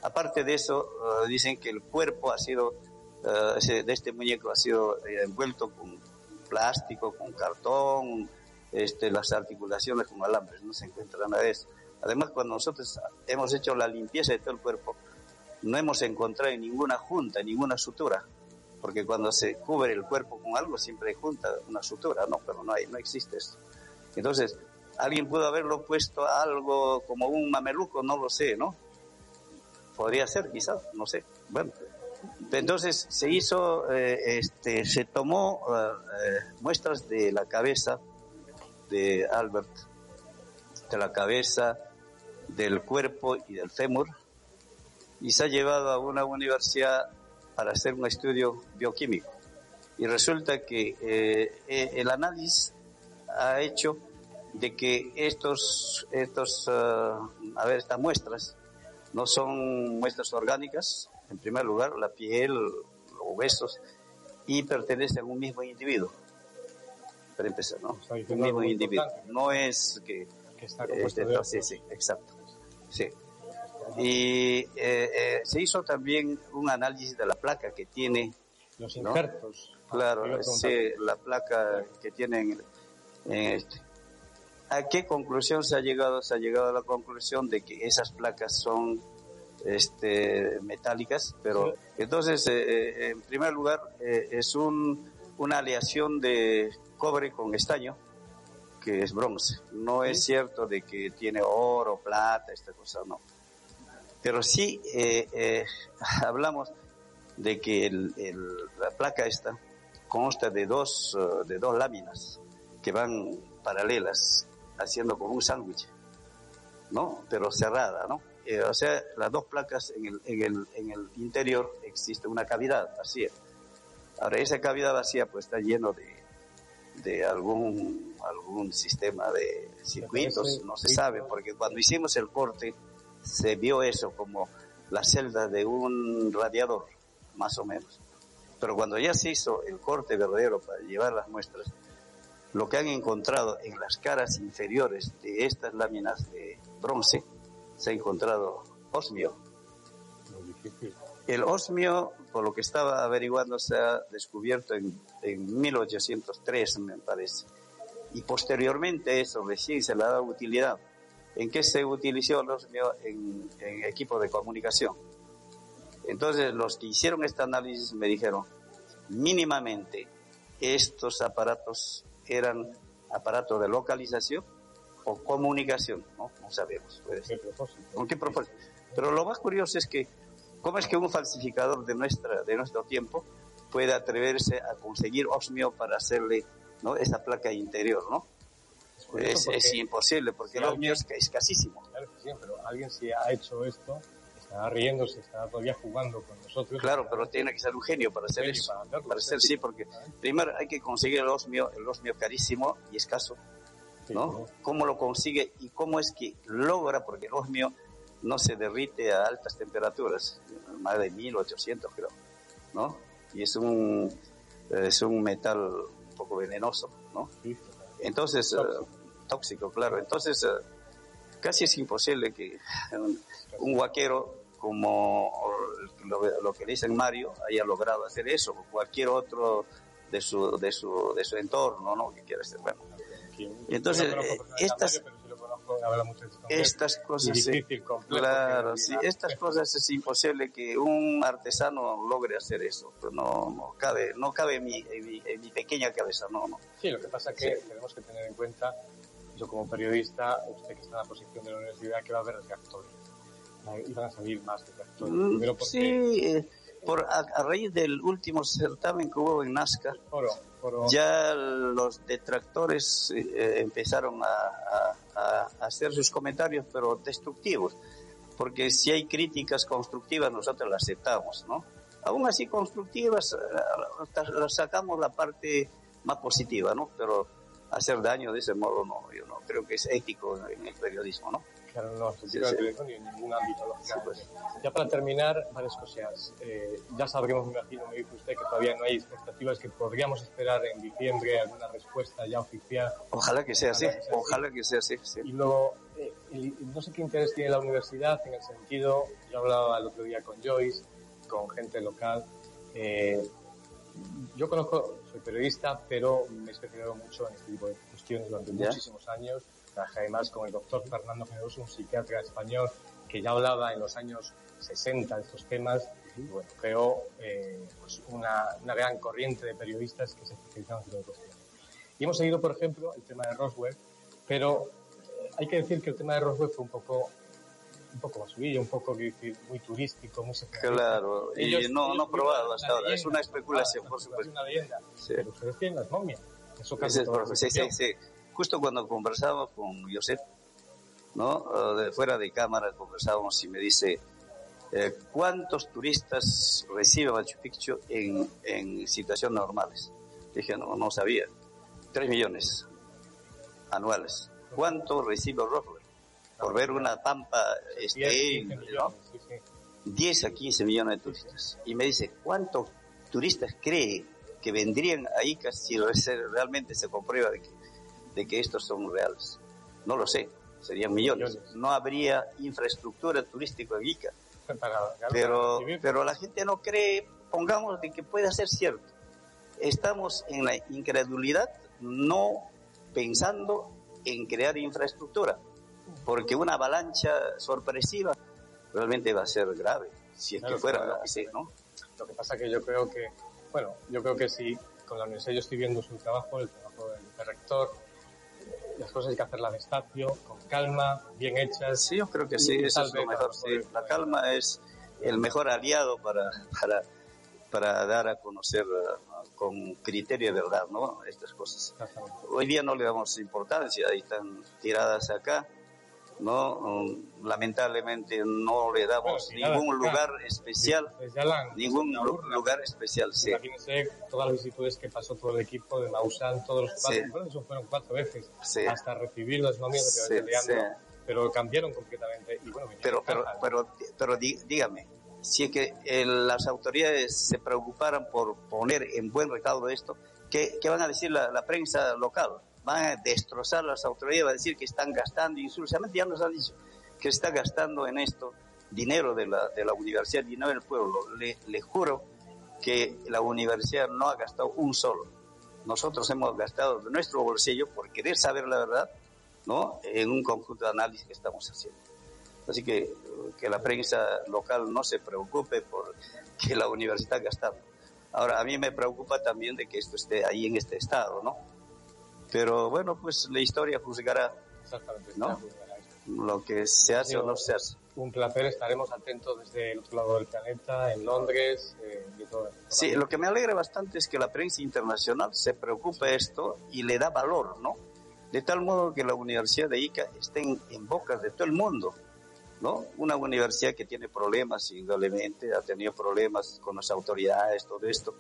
Aparte de eso, dicen que el cuerpo ha sido, de este muñeco ha sido envuelto con plástico, con cartón, este, las articulaciones con alambres, no se encuentra nada de eso. Además, cuando nosotros hemos hecho la limpieza de todo el cuerpo, no hemos encontrado ninguna junta, ninguna sutura, porque cuando se cubre el cuerpo con algo siempre hay junta, una sutura, no, pero no hay, no existe esto. Entonces, alguien pudo haberlo puesto a algo como un mameluco, no lo sé, ¿no? Podría ser, quizás, no sé. Bueno, entonces se hizo, eh, este, se tomó eh, eh, muestras de la cabeza de Albert, de la cabeza, del cuerpo y del fémur y se ha llevado a una universidad para hacer un estudio bioquímico. Y resulta que eh, eh, el análisis ha hecho de que estos, estos, uh, a ver, estas muestras no son muestras orgánicas, en primer lugar, la piel, los huesos, y pertenecen a un mismo individuo. Para empezar, ¿no? un mismo individuo. No es que... que está compuesto este, sí, sí, exacto. Sí. Y eh, eh, se hizo también un análisis de la placa que tiene. Los injertos. Claro, sí, la placa que tiene en, este. ¿A qué conclusión se ha llegado? Se ha llegado a la conclusión de que esas placas son este, metálicas, pero entonces, eh, eh, en primer lugar, es un, una aleación de cobre con estaño, que es bronce. No es cierto de que tiene oro, plata, esta cosa, no. Pero sí hablamos de que el, la placa esta consta de dos, de dos láminas que van paralelas, haciendo como un sándwich, ¿no? Pero cerrada, ¿no? Eh, o sea, las dos placas en el, en, el, en el interior existe una cavidad vacía. Ahora, esa cavidad vacía pues está lleno de, de algún, algún sistema de circuitos, no se sabe, porque cuando hicimos el corte se vio eso como la celda de un radiador, más o menos. Pero cuando ya se hizo el corte verdadero para llevar las muestras, lo que han encontrado en las caras inferiores de estas láminas de bronce se ha encontrado osmio. El osmio, por lo que estaba averiguando, se ha descubierto en, en 1803, me parece. Y posteriormente eso recién se le ha dado utilidad. ¿En qué se utilizó el osmio? En, en equipo de comunicación. Entonces, los que hicieron este análisis me dijeron, mínimamente estos aparatos eran aparatos de localización o comunicación, ¿no? No sabemos. ¿Con qué propósito? Pero lo más curioso es que, ¿cómo es que un falsificador de, nuestra, de nuestro tiempo puede atreverse a conseguir osmio para hacerle ¿no? esa placa interior, ¿no? Es, es, imposible, porque el osmio es escasísimo. Claro que sí, pero alguien si ha hecho esto, está riéndose, está todavía jugando con nosotros. Claro, pero tiene que ser un genio para hacer eso. Para, hacer, sí, porque primero hay que conseguir el osmio, el osmio carísimo y escaso, ¿no? ¿Cómo lo consigue y cómo es que logra? Porque el osmio no se derrite a altas temperaturas, más de 1800 creo, ¿no? Y es un, es un metal un poco venenoso, ¿no? Entonces, tóxico, claro. Entonces, eh, casi es imposible que un, un vaquero como lo, que dicen Mario haya logrado hacer eso, o cualquier otro de su, de su, de su entorno, ¿no? Que quiera ser bueno. Entonces, estas, estas cosas, claro, sí, estas cosas es imposible que un artesano logre hacer eso, no, no cabe, no cabe en mi, en mi, pequeña cabeza, no, no. Sí, lo que pasa es que tenemos que tener en cuenta, yo como periodista, usted que está en la posición de la universidad, que va a haber reactores iban a salir más detractores. Mm, sí, eh, por, a, raíz del último certamen que hubo en Nazca, ya los detractores eh, empezaron a, a, hacer sus comentarios, pero destructivos. Porque si hay críticas constructivas, nosotros las aceptamos, ¿no? Aún así, constructivas, eh, sacamos la parte más positiva, ¿no? Pero hacer daño de ese modo, no, yo no creo que es ético en el periodismo, ¿no? No sí, ni en ningún ámbito, pues. Ya para terminar, varias cosas. Eh, ya sabremos, me imagino, me dice usted que todavía no hay expectativas, que podríamos esperar en diciembre alguna respuesta ya oficial. Ojalá que sea así, ojalá que sea así. Y luego, eh, no sé qué interés tiene la universidad en el sentido, yo hablaba el otro día con Joyce, con gente local. Eh, yo conozco, soy periodista, pero me he especializado mucho en este tipo de cuestiones durante muchísimos años Trabajé además con el doctor Fernando Generoso, un psiquiatra español que ya hablaba en los años 60 de estos temas y bueno, creó eh, pues una, una, gran corriente de periodistas que se especializaban en estos temas. Y hemos seguido, por ejemplo, el tema de Roswell, pero eh, hay que decir que el tema de Roswell fue un poco un poco basurilla, un poco muy turístico, muy Claro, y no, no probado hasta ahora, es una especulación, por supuesto. Es una leyenda, sí. pero ustedes tienen las momias. Eso casi sí, sí, sí justo cuando conversábamos con Josep, ¿no? De fuera de cámara conversábamos y me dice, eh, ¿cuántos turistas recibe Machu Picchu en, en situaciones normales? Dije, no, no sabía. Tres millones anuales. ¿Cuánto recibe Roswell? Por ver una pampa, este, 10 a 15 millones de turistas. Y me dice, ¿cuántos turistas cree que vendrían a Ica si realmente se comprueba de que de que estos son reales. No lo sé, serían millones. No habría infraestructura turística en Ica. Pero, pero la gente no cree, pongamos, de que pueda ser cierto. Estamos en la incredulidad, no pensando en crear infraestructura, porque una avalancha sorpresiva realmente va a ser grave, si es que fuera lo que sea, ¿no? Lo que pasa que yo creo que, bueno, yo creo que si con la universidad yo estoy viendo su trabajo, el trabajo del, rector, las cosas hay que hacerlas despacio, con calma, bien hechas. Sí, yo creo que sí, eso es lo mejor. Sí. La calma es el mejor aliado para, para, para dar a conocer uh, con criterio de verdad, ¿no? Estas cosas. Hoy día no le damos importancia, ahí están tiradas acá no mm, lamentablemente no le damos ningún lugar especial ningún lugar especial sí. imagínense todas las visitudes que pasó todo el equipo de Maussan todos los cuatro. Eso fueron cuatro veces hasta recibir las nóminas que pero cambiaron completamente y bueno, pero pero pero pero dígame si es que las autoridades se preocuparan por poner en buen recaudo esto ¿qué, qué van a decir la, la prensa local? Van a destrozar las autoridades, va a decir que están gastando, insulsamente ya nos han dicho que está gastando en esto dinero de la, de la universidad, dinero del pueblo. Le, le juro que la universidad no ha gastado un solo. Nosotros hemos gastado de nuestro bolsillo por querer saber la verdad, ¿no? En un conjunto de análisis que estamos haciendo. Así que que la prensa local no se preocupe por que la universidad está gastando. Ahora, a mí me preocupa también de que esto esté ahí en este estado, ¿no? Pero bueno, pues la historia juzgará ¿no? lo que se hace o no se hace. Un placer, estaremos atentos desde el otro lado del planeta, en Londres, eh, y todo. Sí, lo que me alegra bastante es que la prensa internacional se preocupa esto y le da valor, ¿no? De tal modo que la Universidad de Ica esté en, en boca de todo el mundo, ¿no? Una universidad que tiene problemas, indudablemente, ha tenido problemas con las autoridades, todo esto,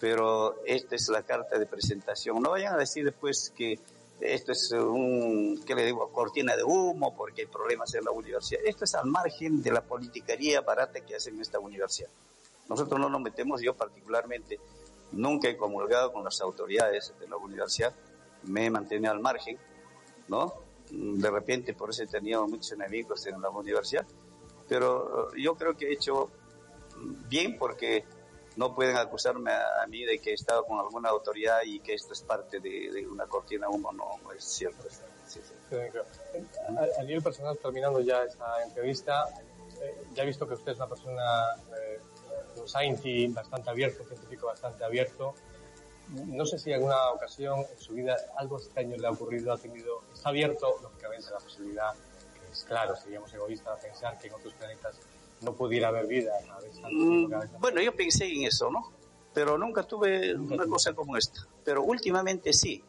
pero esta es la carta de presentación. No vayan a decir después que esto es un, ¿qué le digo?, cortina de humo porque hay problemas en la universidad. Esto es al margen de la politiquería barata que hacen en esta universidad. Nosotros no nos metemos, yo particularmente nunca he comulgado con las autoridades de la universidad, me he mantenido al margen, ¿no? De repente por eso he tenido muchos enemigos en la universidad, pero yo creo que he hecho bien porque no pueden acusarme a, mí de que he estado con alguna autoridad y que esto es parte de, una cortina humo, no, es cierto. a, nivel personal, terminando ya esta entrevista, eh, ya he visto que usted es una persona, eh, un scientist bastante abierto, científico bastante abierto. No sé si en alguna ocasión en su vida algo extraño le ha ocurrido, ha tenido, está abierto, lógicamente, la posibilidad, que es claro, seríamos egoístas a pensar que en otros planetas no pudiera haber vida. Mm, bueno, yo pensé en eso, ¿no? Pero nunca tuve una cosa como esta. Pero últimamente sí.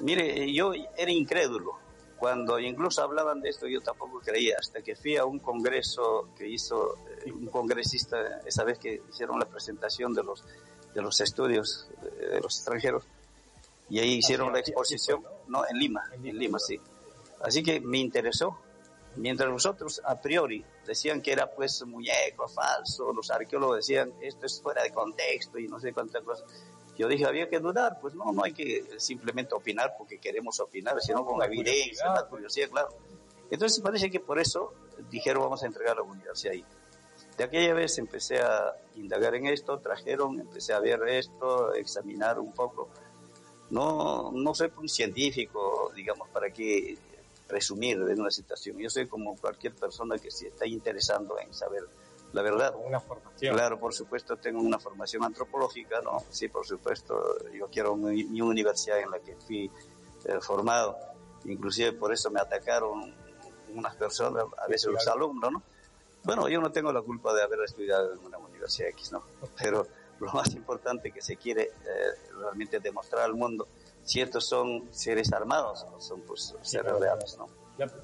Mire, yo era incrédulo. Cuando incluso hablaban de esto, yo tampoco creía, hasta que fui a un congreso que hizo eh, un congresista, esa vez que hicieron la presentación de los, de los estudios de, los extranjeros, y ahí hicieron la exposición, ¿no? En Lima, en Lima, sí. Así que me interesó, Mientras nosotros a priori decían que era pues muñeco, falso, los arqueólogos decían esto es fuera de contexto y no sé cuántas cosas. Yo dije, había que dudar, pues no, no hay que simplemente opinar porque queremos opinar, sino con evidencia, la curiosidad, claro. Entonces parece que por eso dijeron vamos a entregar a la universidad ahí. De aquella vez empecé a indagar en esto, trajeron, empecé a ver esto, examinar un poco. No, no soy un científico, digamos, para que presumir de una situación. Yo soy como cualquier persona que se está interesando en saber la verdad. Una formación. Claro, por supuesto, tengo una formación antropológica, ¿no? Sí, por supuesto, yo quiero mi, universidad en la que fui eh, formado. Inclusive por eso me atacaron unas personas, a veces los alumnos, ¿no? Bueno, yo no tengo la culpa de haber estudiado en una universidad X, ¿no? Pero lo más importante que se quiere eh, realmente demostrar al mundo si estos son seres armados son pues seres reales, ¿no?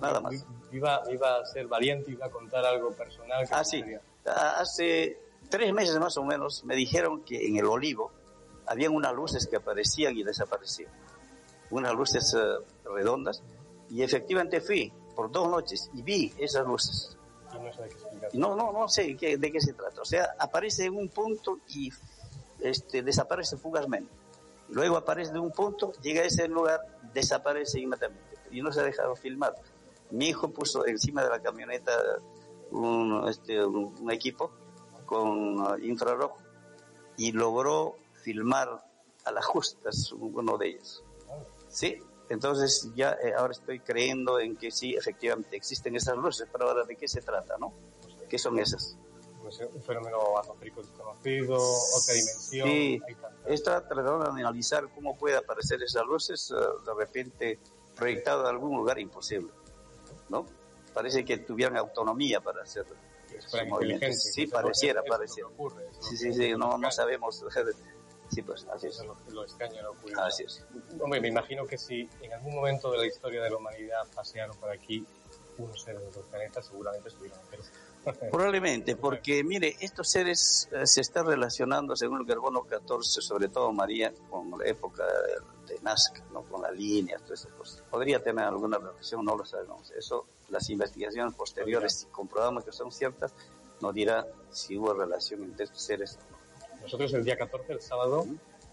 Nada más. Iba, iba a ser valiente, iba a contar algo personal. ah, sí. Hace tres meses más o menos me dijeron que en el olivo habían unas luces que aparecían y desaparecían. Unas luces eh, redondas. Y efectivamente fui por dos noches y vi esas luces. Y no sé de qué. No, no, no sé de qué se trata. O sea, aparece en un punto y este, desaparece fugazmente. Luego aparece de un punto, llega a ese lugar, desaparece inmediatamente y no se ha dejado filmar. Mi hijo puso encima de la camioneta un, este, equipo con infrarrojo y logró filmar a las justas uno de ellos. ¿Sí? Entonces ya eh, ahora estoy creyendo en que sí, efectivamente existen esas luces, pero ahora de qué se trata, ¿no? ¿Qué son esas? Pues un fenómeno atmosférico desconocido, otra dimensión. Sí, está tratando de analizar cómo puede aparecer esas luces eh, de repente proyectado en algún lugar imposible, ¿no? Parece que tuvieran autonomía para hacerlo. Sí, pareciera, pareciera. sí, sí, sí, no, no sabemos. Sí, pues así es. Lo, lo extraño no Así es. Hombre, me imagino que si en algún momento de la historia de la humanidad pasearon por aquí unos seres de otros planetas, seguramente estuvieron en Probablemente, porque mire, estos seres eh, se están relacionando, según el carbono 14, sobre todo María, con la época de Nazca, ¿no? con la línea, todas esas cosas. Podría tener alguna relación, no lo sabemos. Eso, las investigaciones posteriores, si comprobamos que son ciertas, nos dirá si hubo relación entre estos seres o no. Nosotros el día 14, el sábado,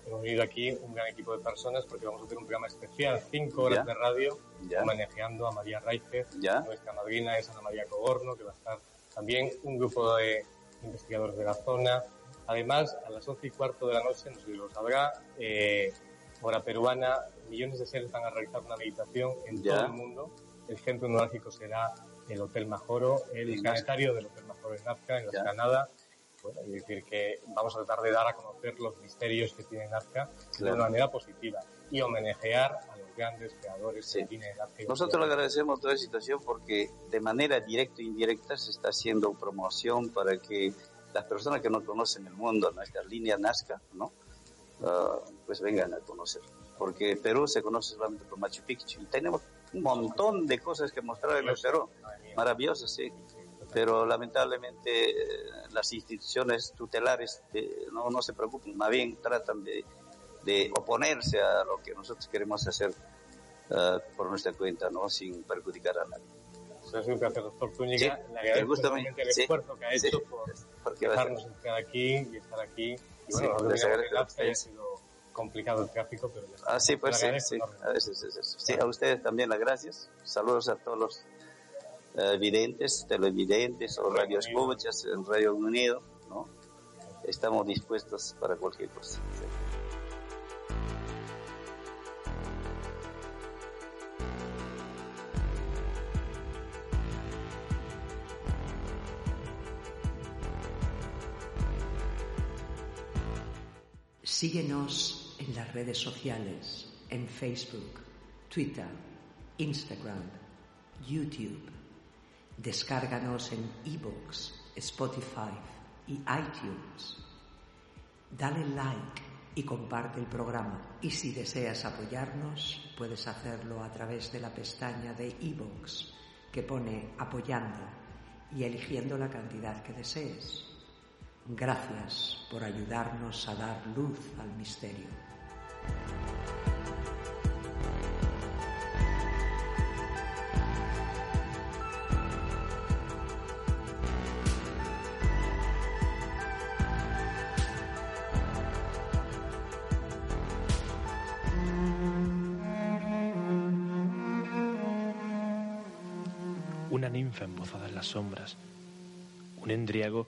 hemos venido aquí un gran equipo de personas porque vamos a hacer un programa especial, cinco horas de radio, homenajeando a María Raíces. Nuestra madrina es Ana María Cogorno, que va a estar también un grupo de investigadores de la zona. Además, a las once y cuarto de la noche, no sé si lo sabrá, eh, hora peruana, millones de seres van a realizar una meditación en todo el mundo. El centro neurálgico será el Hotel Majoro, el planetario del Hotel Majoro en Nazca, en la Granada. Es decir, que vamos a tratar de dar a conocer los misterios que tiene Nazca de una manera positiva y homenajear grandes creadores que tiene Nazca. Nosotros le agradecemos toda la situación porque de manera directa e indirecta se está haciendo promoción para que las personas que no conocen el mundo, nuestra línea Nazca, ¿no? Ah, pues vengan a conocer. Porque Perú se conoce solamente por Machu Picchu y tenemos un montón de cosas que mostrar en el Perú. Maravillosas, sí pero lamentablemente eh, las instituciones tutelares eh, no, no se preocupan, más bien tratan de, de oponerse a lo que nosotros queremos hacer uh, por nuestra cuenta, ¿no? sin perjudicar a nadie. Eso es un placer, doctor Zúñiga. Sí, le agradezco el sí, esfuerzo que ha hecho por dejarnos entrar aquí y estar aquí. Y bueno, sí, les agradezco ha sido complicado el tráfico, pero ya Ah, sí, pues sí, sí. A, veces, sí, a ustedes también las gracias. Saludos a todos los eh, videntes, televidentes o radioescuchas en Radio Unido, ¿no? Estamos dispuestos para cualquier cosa. Síguenos en las redes sociales, en Facebook, Twitter, Instagram, YouTube Descárganos en iVoox, Spotify y iTunes. Dale like y comparte el programa. Y si deseas apoyarnos, puedes hacerlo a través de la pestaña de iVoox que pone apoyando y eligiendo la cantidad que desees. Gracias por ayudarnos a dar luz al misterio. embozada en las sombras, un endriago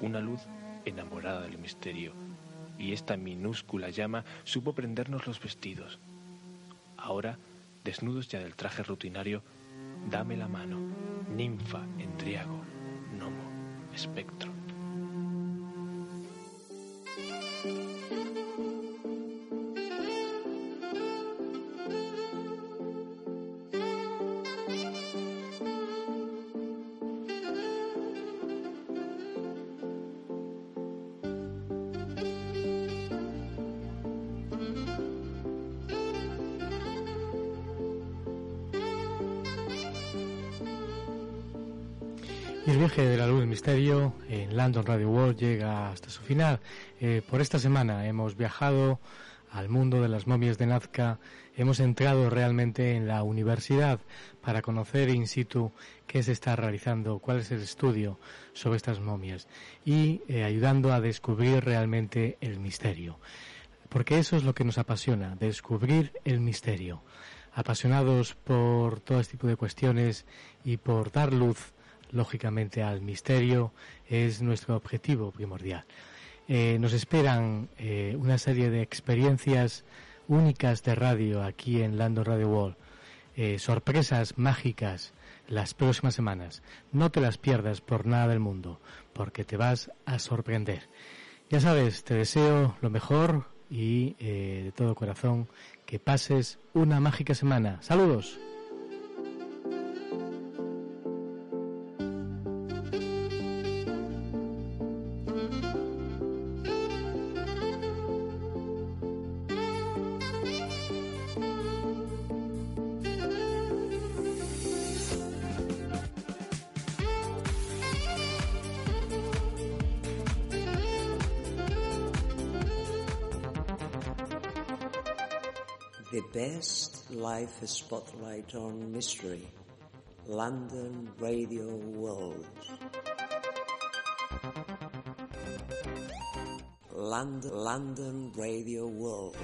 una luz enamorada del misterio, y esta minúscula llama supo prendernos los vestidos. Ahora, desnudos ya del traje rutinario, dame la mano, ninfa, endriago, gnomo, espectro. London Radio World llega hasta su final. Eh, por esta semana hemos viajado al mundo de las momias de Nazca, hemos entrado realmente en la universidad para conocer in situ qué se está realizando, cuál es el estudio sobre estas momias y eh, ayudando a descubrir realmente el misterio. Porque eso es lo que nos apasiona, descubrir el misterio. Apasionados por todo este tipo de cuestiones y por dar luz, lógicamente, al misterio, es nuestro objetivo primordial. Eh, nos esperan eh, una serie de experiencias únicas de radio aquí en Lando Radio World. Eh, sorpresas mágicas las próximas semanas. No te las pierdas por nada del mundo, porque te vas a sorprender. Ya sabes, te deseo lo mejor y de todo corazón que pases una mágica semana. Saludos. Life spotlight on mystery, London Radio World. London, London Radio World.